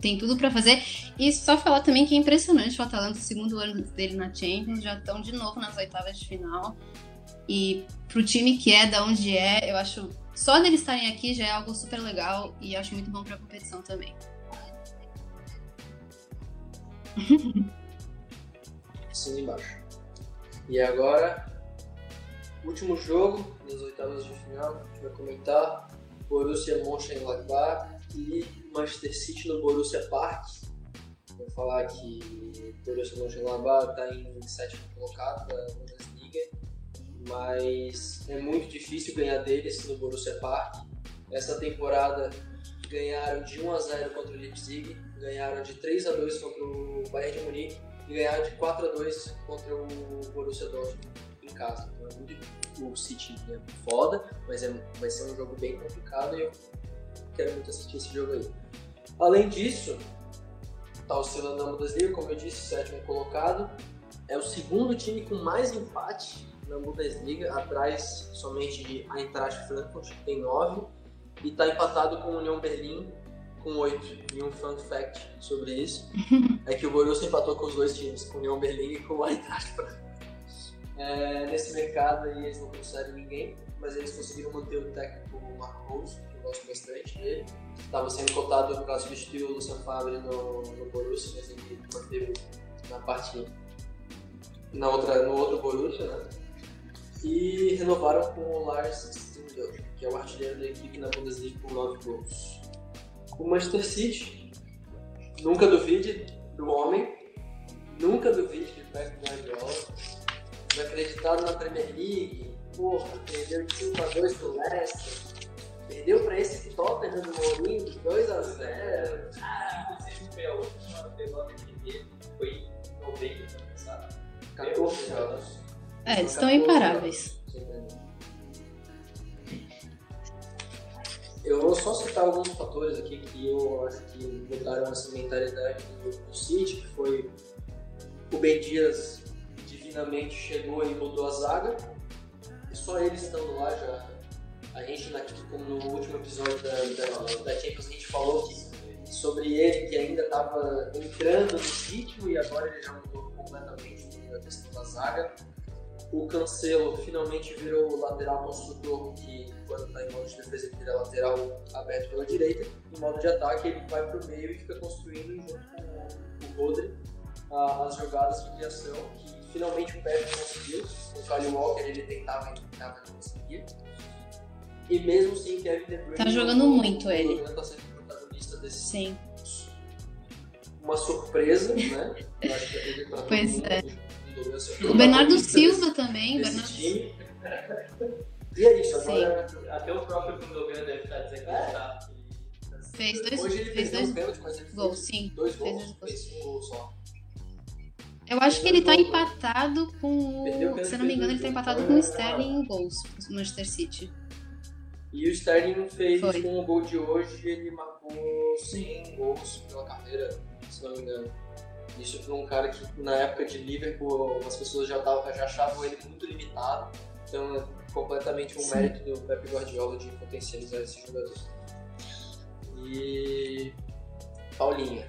S2: tem tudo pra fazer. E só falar também que é impressionante o Atalanta, o segundo ano dele na Champions, já estão de novo nas oitavas de final. E pro time que é, da onde é, eu acho. Só deles estarem aqui já é algo super legal e acho muito bom pra competição também.
S3: Assina embaixo. E agora, último jogo das oitavas de final, a gente vai comentar Borussia Mönchengladbach e Manchester City no Borussia Park. Vou falar que Borussia Mönchengladbach está em sétimo colocado da Bundesliga, mas é muito difícil ganhar deles no Borussia Park. Essa temporada ganharam de 1 a 0 contra o Leipzig, ganharam de 3 a 2 contra o Bayern de Munique e ganharam de 4 a 2 contra o Borussia Dortmund em casa. Então é muito o City é foda, mas é, vai ser um jogo bem complicado e eu quero muito assistir esse jogo aí. Além disso, tá oscilando na Bundesliga, como eu disse, sétimo colocado. É o segundo time com mais empate na Bundesliga, atrás somente de Eintracht Frankfurt, que tem 9, e está empatado com o União Berlim com 8. E um fun fact sobre isso é que o Borussia empatou com os dois times, com o União Berlim e com o Eintracht. É, nesse mercado aí eles não trouxeram ninguém, mas eles conseguiram manter o técnico Marco Rose, que eu gosto bastante dele. Estava sendo cotado para substituir o Luciano Favre no, no Borussia, mas ele manteve na parte na outra, no outro Borussia, né? E renovaram com o Lars Stindl, que é o artilheiro da equipe na Bundesliga com 9 gols. O Manchester City, nunca duvide do homem, nunca duvide de Pep Guardiola, desacreditado na Premier League, porra, perdeu de 5 a 2 pro Leicester, perdeu pra esse Tottenham do Mourinho de 2 a 0
S1: Inclusive, foi a última derrota que teve, foi em novembro do ano passado.
S3: 14 jogos.
S2: É, eles estão imparáveis.
S3: Eu vou só citar alguns fatores aqui que eu acho que mudaram essa mentalidade do, do City, que foi o Ben Dias divinamente chegou e mudou a zaga. E só eles estando lá já. A gente, na, como no último episódio da, da, da Champions, a gente falou que, sobre ele, que ainda estava entrando no ritmo e agora ele já mudou completamente a questão da zaga. O Cancelo finalmente virou o lateral construtor, que quando está em modo de defesa ele vira lateral aberto pela direita. Em modo de ataque ele vai para o meio e fica construindo junto com o Rodri as jogadas de criação, que finalmente o Pep conseguiu. O Kyle Walker ele tentava e tentava e não conseguia. E mesmo sem Kevin De Bruyne...
S2: Tá jogando muito ele.
S3: Está sendo protagonista desse
S2: Sim.
S3: uma surpresa, né? Eu acho que todo
S2: Pois é.
S3: mundo
S2: O Bernardo Silva também. Bernardo...
S3: time. E é isso, agora
S1: Até o próprio Gundogan deve estar desacreditado. que-
S2: Fez dois,
S3: hoje ele
S2: fez
S3: perdeu um
S2: dois
S3: pênalti, mas ele
S2: gols,
S3: fez
S2: sim.
S3: dois gols,
S2: dois
S3: fez um gol só.
S2: Eu acho que ele tá empatado com
S3: Perdeu
S2: Se eu não me engano, ele tá empatado
S3: jogo.
S2: com o Sterling em gols pro Manchester City.
S3: E o Sterling fez
S2: Foi.
S3: com o gol de hoje, ele marcou 100 gols pela carreira, se não me engano. Isso para um cara que na época de Liverpool as pessoas já, tavam, já achavam ele muito limitado. Então é completamente um
S2: Sim.
S3: mérito do Pep Guardiola de potencializar esse jogador. E Paulinha,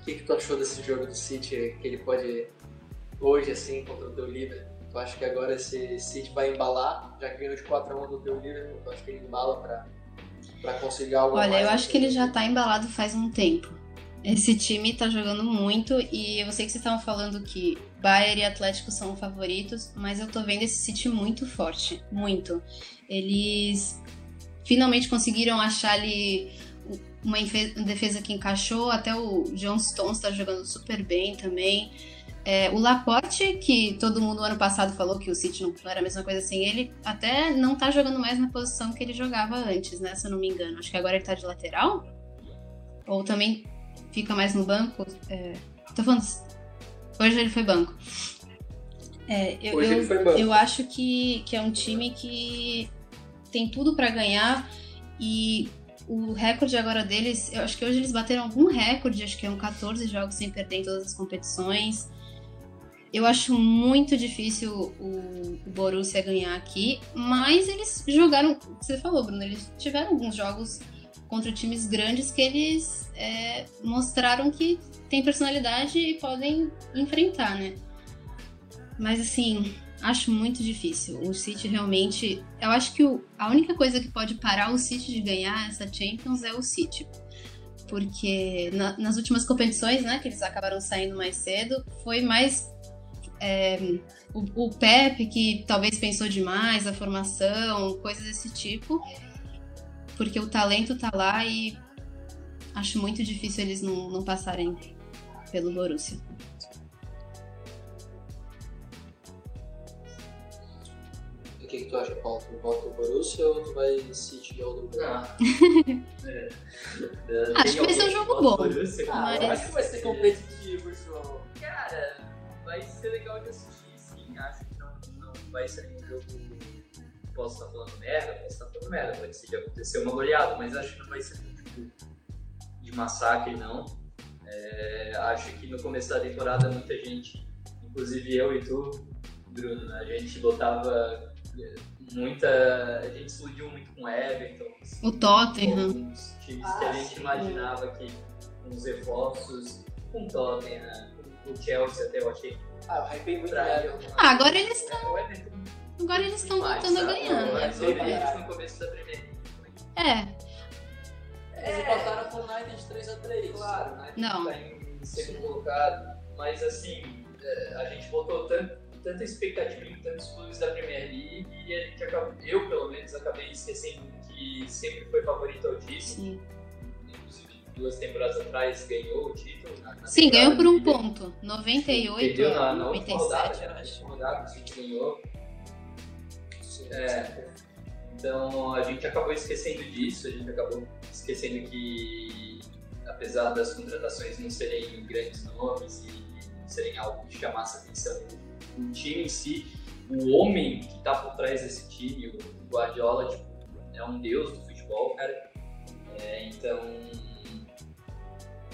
S3: o que, que tu achou desse jogo do City que ele pode hoje assim contra o teu Liverpool? Tu acha que agora esse City vai embalar, já que ganhou de 4x1 do teu Liverpool, tu acha que ele embala pra, pra conseguir algo a
S2: Olha,
S3: mais
S2: eu acho que ele já
S3: nesse
S2: tá embalado faz um tempo. Esse time tá jogando muito e eu sei que vocês estavam falando que Bayern e Atlético são favoritos, mas eu tô vendo esse City muito forte, muito. Eles finalmente conseguiram achar ali uma defesa que encaixou, até o John Stones tá jogando super bem também. É, o Laporte, que todo mundo ano passado falou que o City não era a mesma coisa sem ele, até não tá jogando mais na posição que ele jogava antes, né? Se eu não me engano. Acho que agora ele tá de lateral? Ou também fica mais no banco? É, tô falando. Hoje ele foi banco. É, eu,
S3: Hoje ele
S2: eu,
S3: foi banco.
S2: eu acho que, que é um time que tem tudo pra ganhar e o recorde agora deles, eu acho que hoje eles bateram algum recorde, acho que é um 14 jogos sem perder em todas as competições. Eu acho muito difícil o, o Borussia ganhar aqui, mas eles jogaram, você falou, Bruno, eles tiveram alguns jogos contra times grandes que eles é, mostraram que tem personalidade e podem enfrentar, né? Mas assim, acho muito difícil. O City realmente. Eu acho que o- a única coisa que pode parar o City de ganhar essa Champions é o City. Porque na- nas últimas competições, né, que eles acabaram saindo mais cedo, foi mais é, o, o Pep que talvez pensou demais, a formação, coisas desse tipo. Porque o talento tá lá e acho muito difícil eles não, não passarem pelo Borussia.
S3: O que, que tu acha, Paulo? Tu vota o Borussia ou tu vai City ou do
S1: Ah. É.
S2: Acho que vai ser um jogo bom.
S3: Ah, eu
S2: Mas-
S3: acho que vai ser competitivo, João.
S1: Cara, vai ser legal de assistir, sim. Acho que não, não vai ser um jogo. Posso estar falando merda, posso estar falando merda. Pode ser de acontecer uma goleada, mas acho que não vai ser um tipo de massacre, não. É, acho que no começo da temporada muita gente, inclusive eu e tu, Bruno, a gente botava é, muita. A gente se iludiu muito com o Everton,
S2: O Tottenham.
S1: alguns times que a gente imaginava que com os reforços, com o Tottenham, com o Chelsea até eu achei
S3: Ah, eu hypei muito
S1: pra.
S2: Ah, agora eles
S1: O Everton
S2: Agora eles estão voltando a
S1: sabe?
S2: ganhar,
S1: Mas
S2: né?
S1: eu vi eles no começo da Premier League.
S2: É,
S3: Eles empataram com o United 3x3.
S1: Claro, né?
S2: Não.
S1: Tá em segundo colocado, mas assim, é, a gente botou tanto, tanta expectativa em tantos clubes da Premier League e a gente acabou, eu pelo menos acabei esquecendo que sempre foi favorito ao título.
S2: sim.
S1: Inclusive, duas temporadas atrás ganhou o título. na- na
S2: Sim, ganhou por um ponto. 98
S1: Perdeu na, na última rodada,
S2: 97,
S1: né?
S2: acho.
S1: rodada, ganhou. É. Então a gente acabou esquecendo disso, a gente acabou esquecendo que, apesar das contratações não serem grandes nomes e não serem algo que chamasse atenção, o time em si, o homem que está por trás desse time, o Guardiola, tipo, é um deus do futebol, cara. É, então,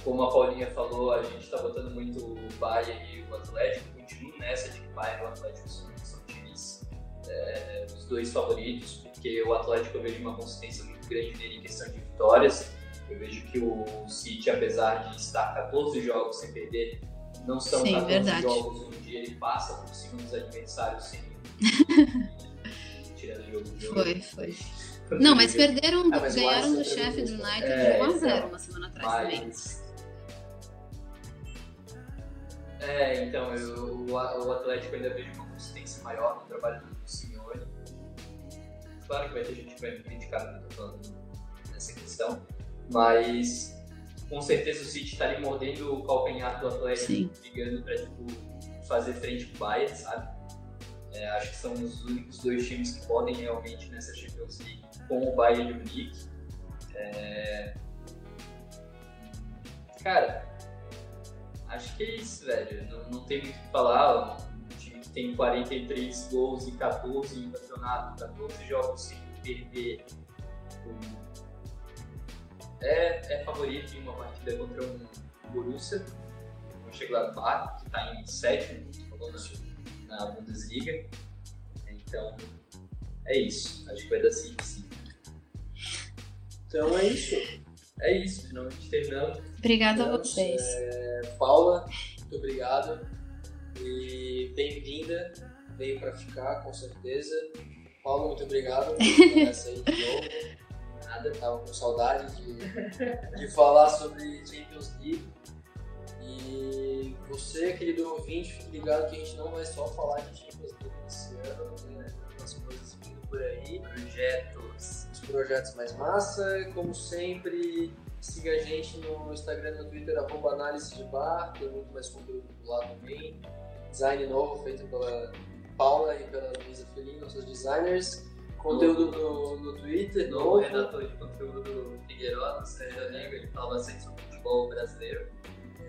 S1: como a Paulinha falou, a gente está botando muito o Bayern e o Atlético, continuo nessa de que Bayern e o Atlético são, é, os dois favoritos, porque o Atlético eu vejo uma consistência muito grande nele em questão de vitórias. Eu vejo que o City, apesar de estar 14 jogos sem perder, não são
S2: Sim,
S1: 14
S2: verdade.
S1: jogos onde ele passa por cima dos adversários sem. tirando o jogo de
S2: Foi, foi. Não, mas perderam,
S3: Ah, mas
S2: ganharam do Sheffield
S3: também
S2: United
S1: É,
S2: de 1 a 0
S1: então.
S2: uma semana atrás também.
S1: Mas. É, então, eu, o o Atlético ainda vejo uma consistência maior no trabalho do. Claro que vai ter gente que vai me criticar que eu tô falando nessa questão, mas com certeza o City está ali mordendo o calcanhar do Atlético,
S2: Sim.
S1: brigando para tipo, fazer frente com o Bayern, sabe? É, acho que são os únicos dois times que podem realmente nessa Champions League com o Bayern de Munique. É, Cara, acho que é isso, velho. Não, não tem muito o que falar. Tem 43 gols e 14 em campeonato, 14 jogos sem perder. É, é favorito em uma partida contra um Borussia, um Mönchengladbach, que está em sétimo falando na Bundesliga. Então, é isso. Acho que vai dar City, sim.
S3: Então é isso.
S1: É isso, finalmente terminamos.
S2: Obrigada a
S3: Então,
S2: vocês.
S3: é, Paula, muito obrigado. E bem-vinda. Veio pra ficar, com certeza. Paula, muito obrigado por essa aí de novo. Nada, tava com saudade de, de falar sobre Champions League. E você, querido ouvinte, fique ligado que a gente não vai só falar de Champions League esse ano, tem né, umas coisas vindo por aí
S1: Projetos.
S3: os projetos mais massa. Como sempre, siga a gente no Instagram e no Twitter, arroba análise de bar, tem muito mais conteúdo lá também. Design novo feito pela Paula e pela Luísa Felin, nossos designers. Conteúdo no, no Twitter,
S1: Novo
S3: novo.
S1: redator de conteúdo do Figueiredo, Sérgio Amigo, ele fala bastante sobre futebol brasileiro.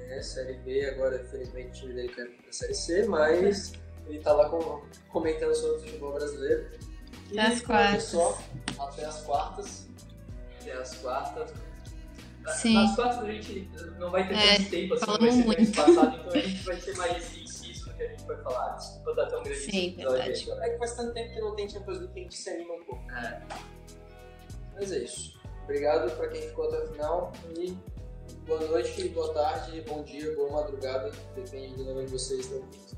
S3: É, série B, agora infelizmente o time dele caiu pra Série C, mas Ele tá lá com, comentando sobre o futebol brasileiro. E
S2: Até as
S3: é
S2: quartas.
S3: só, até as quartas.
S1: Até as quartas.
S2: Sim.
S1: Nas quartas a gente não vai ter
S2: É,
S1: tanto tempo assim,
S2: falamos
S1: vai ser
S2: muito.
S1: mais passado, então a gente vai ser mais inciso no que a gente vai falar. Desculpa dar tão grande
S2: Sim, verdade.
S3: É que faz tanto tempo que não tem Champions League que a gente se anima um pouco.
S1: É.
S3: Mas é isso. Obrigado pra quem ficou até o final e boa noite, boa tarde, bom dia, boa madrugada, depende de onde vocês estão ouvindo.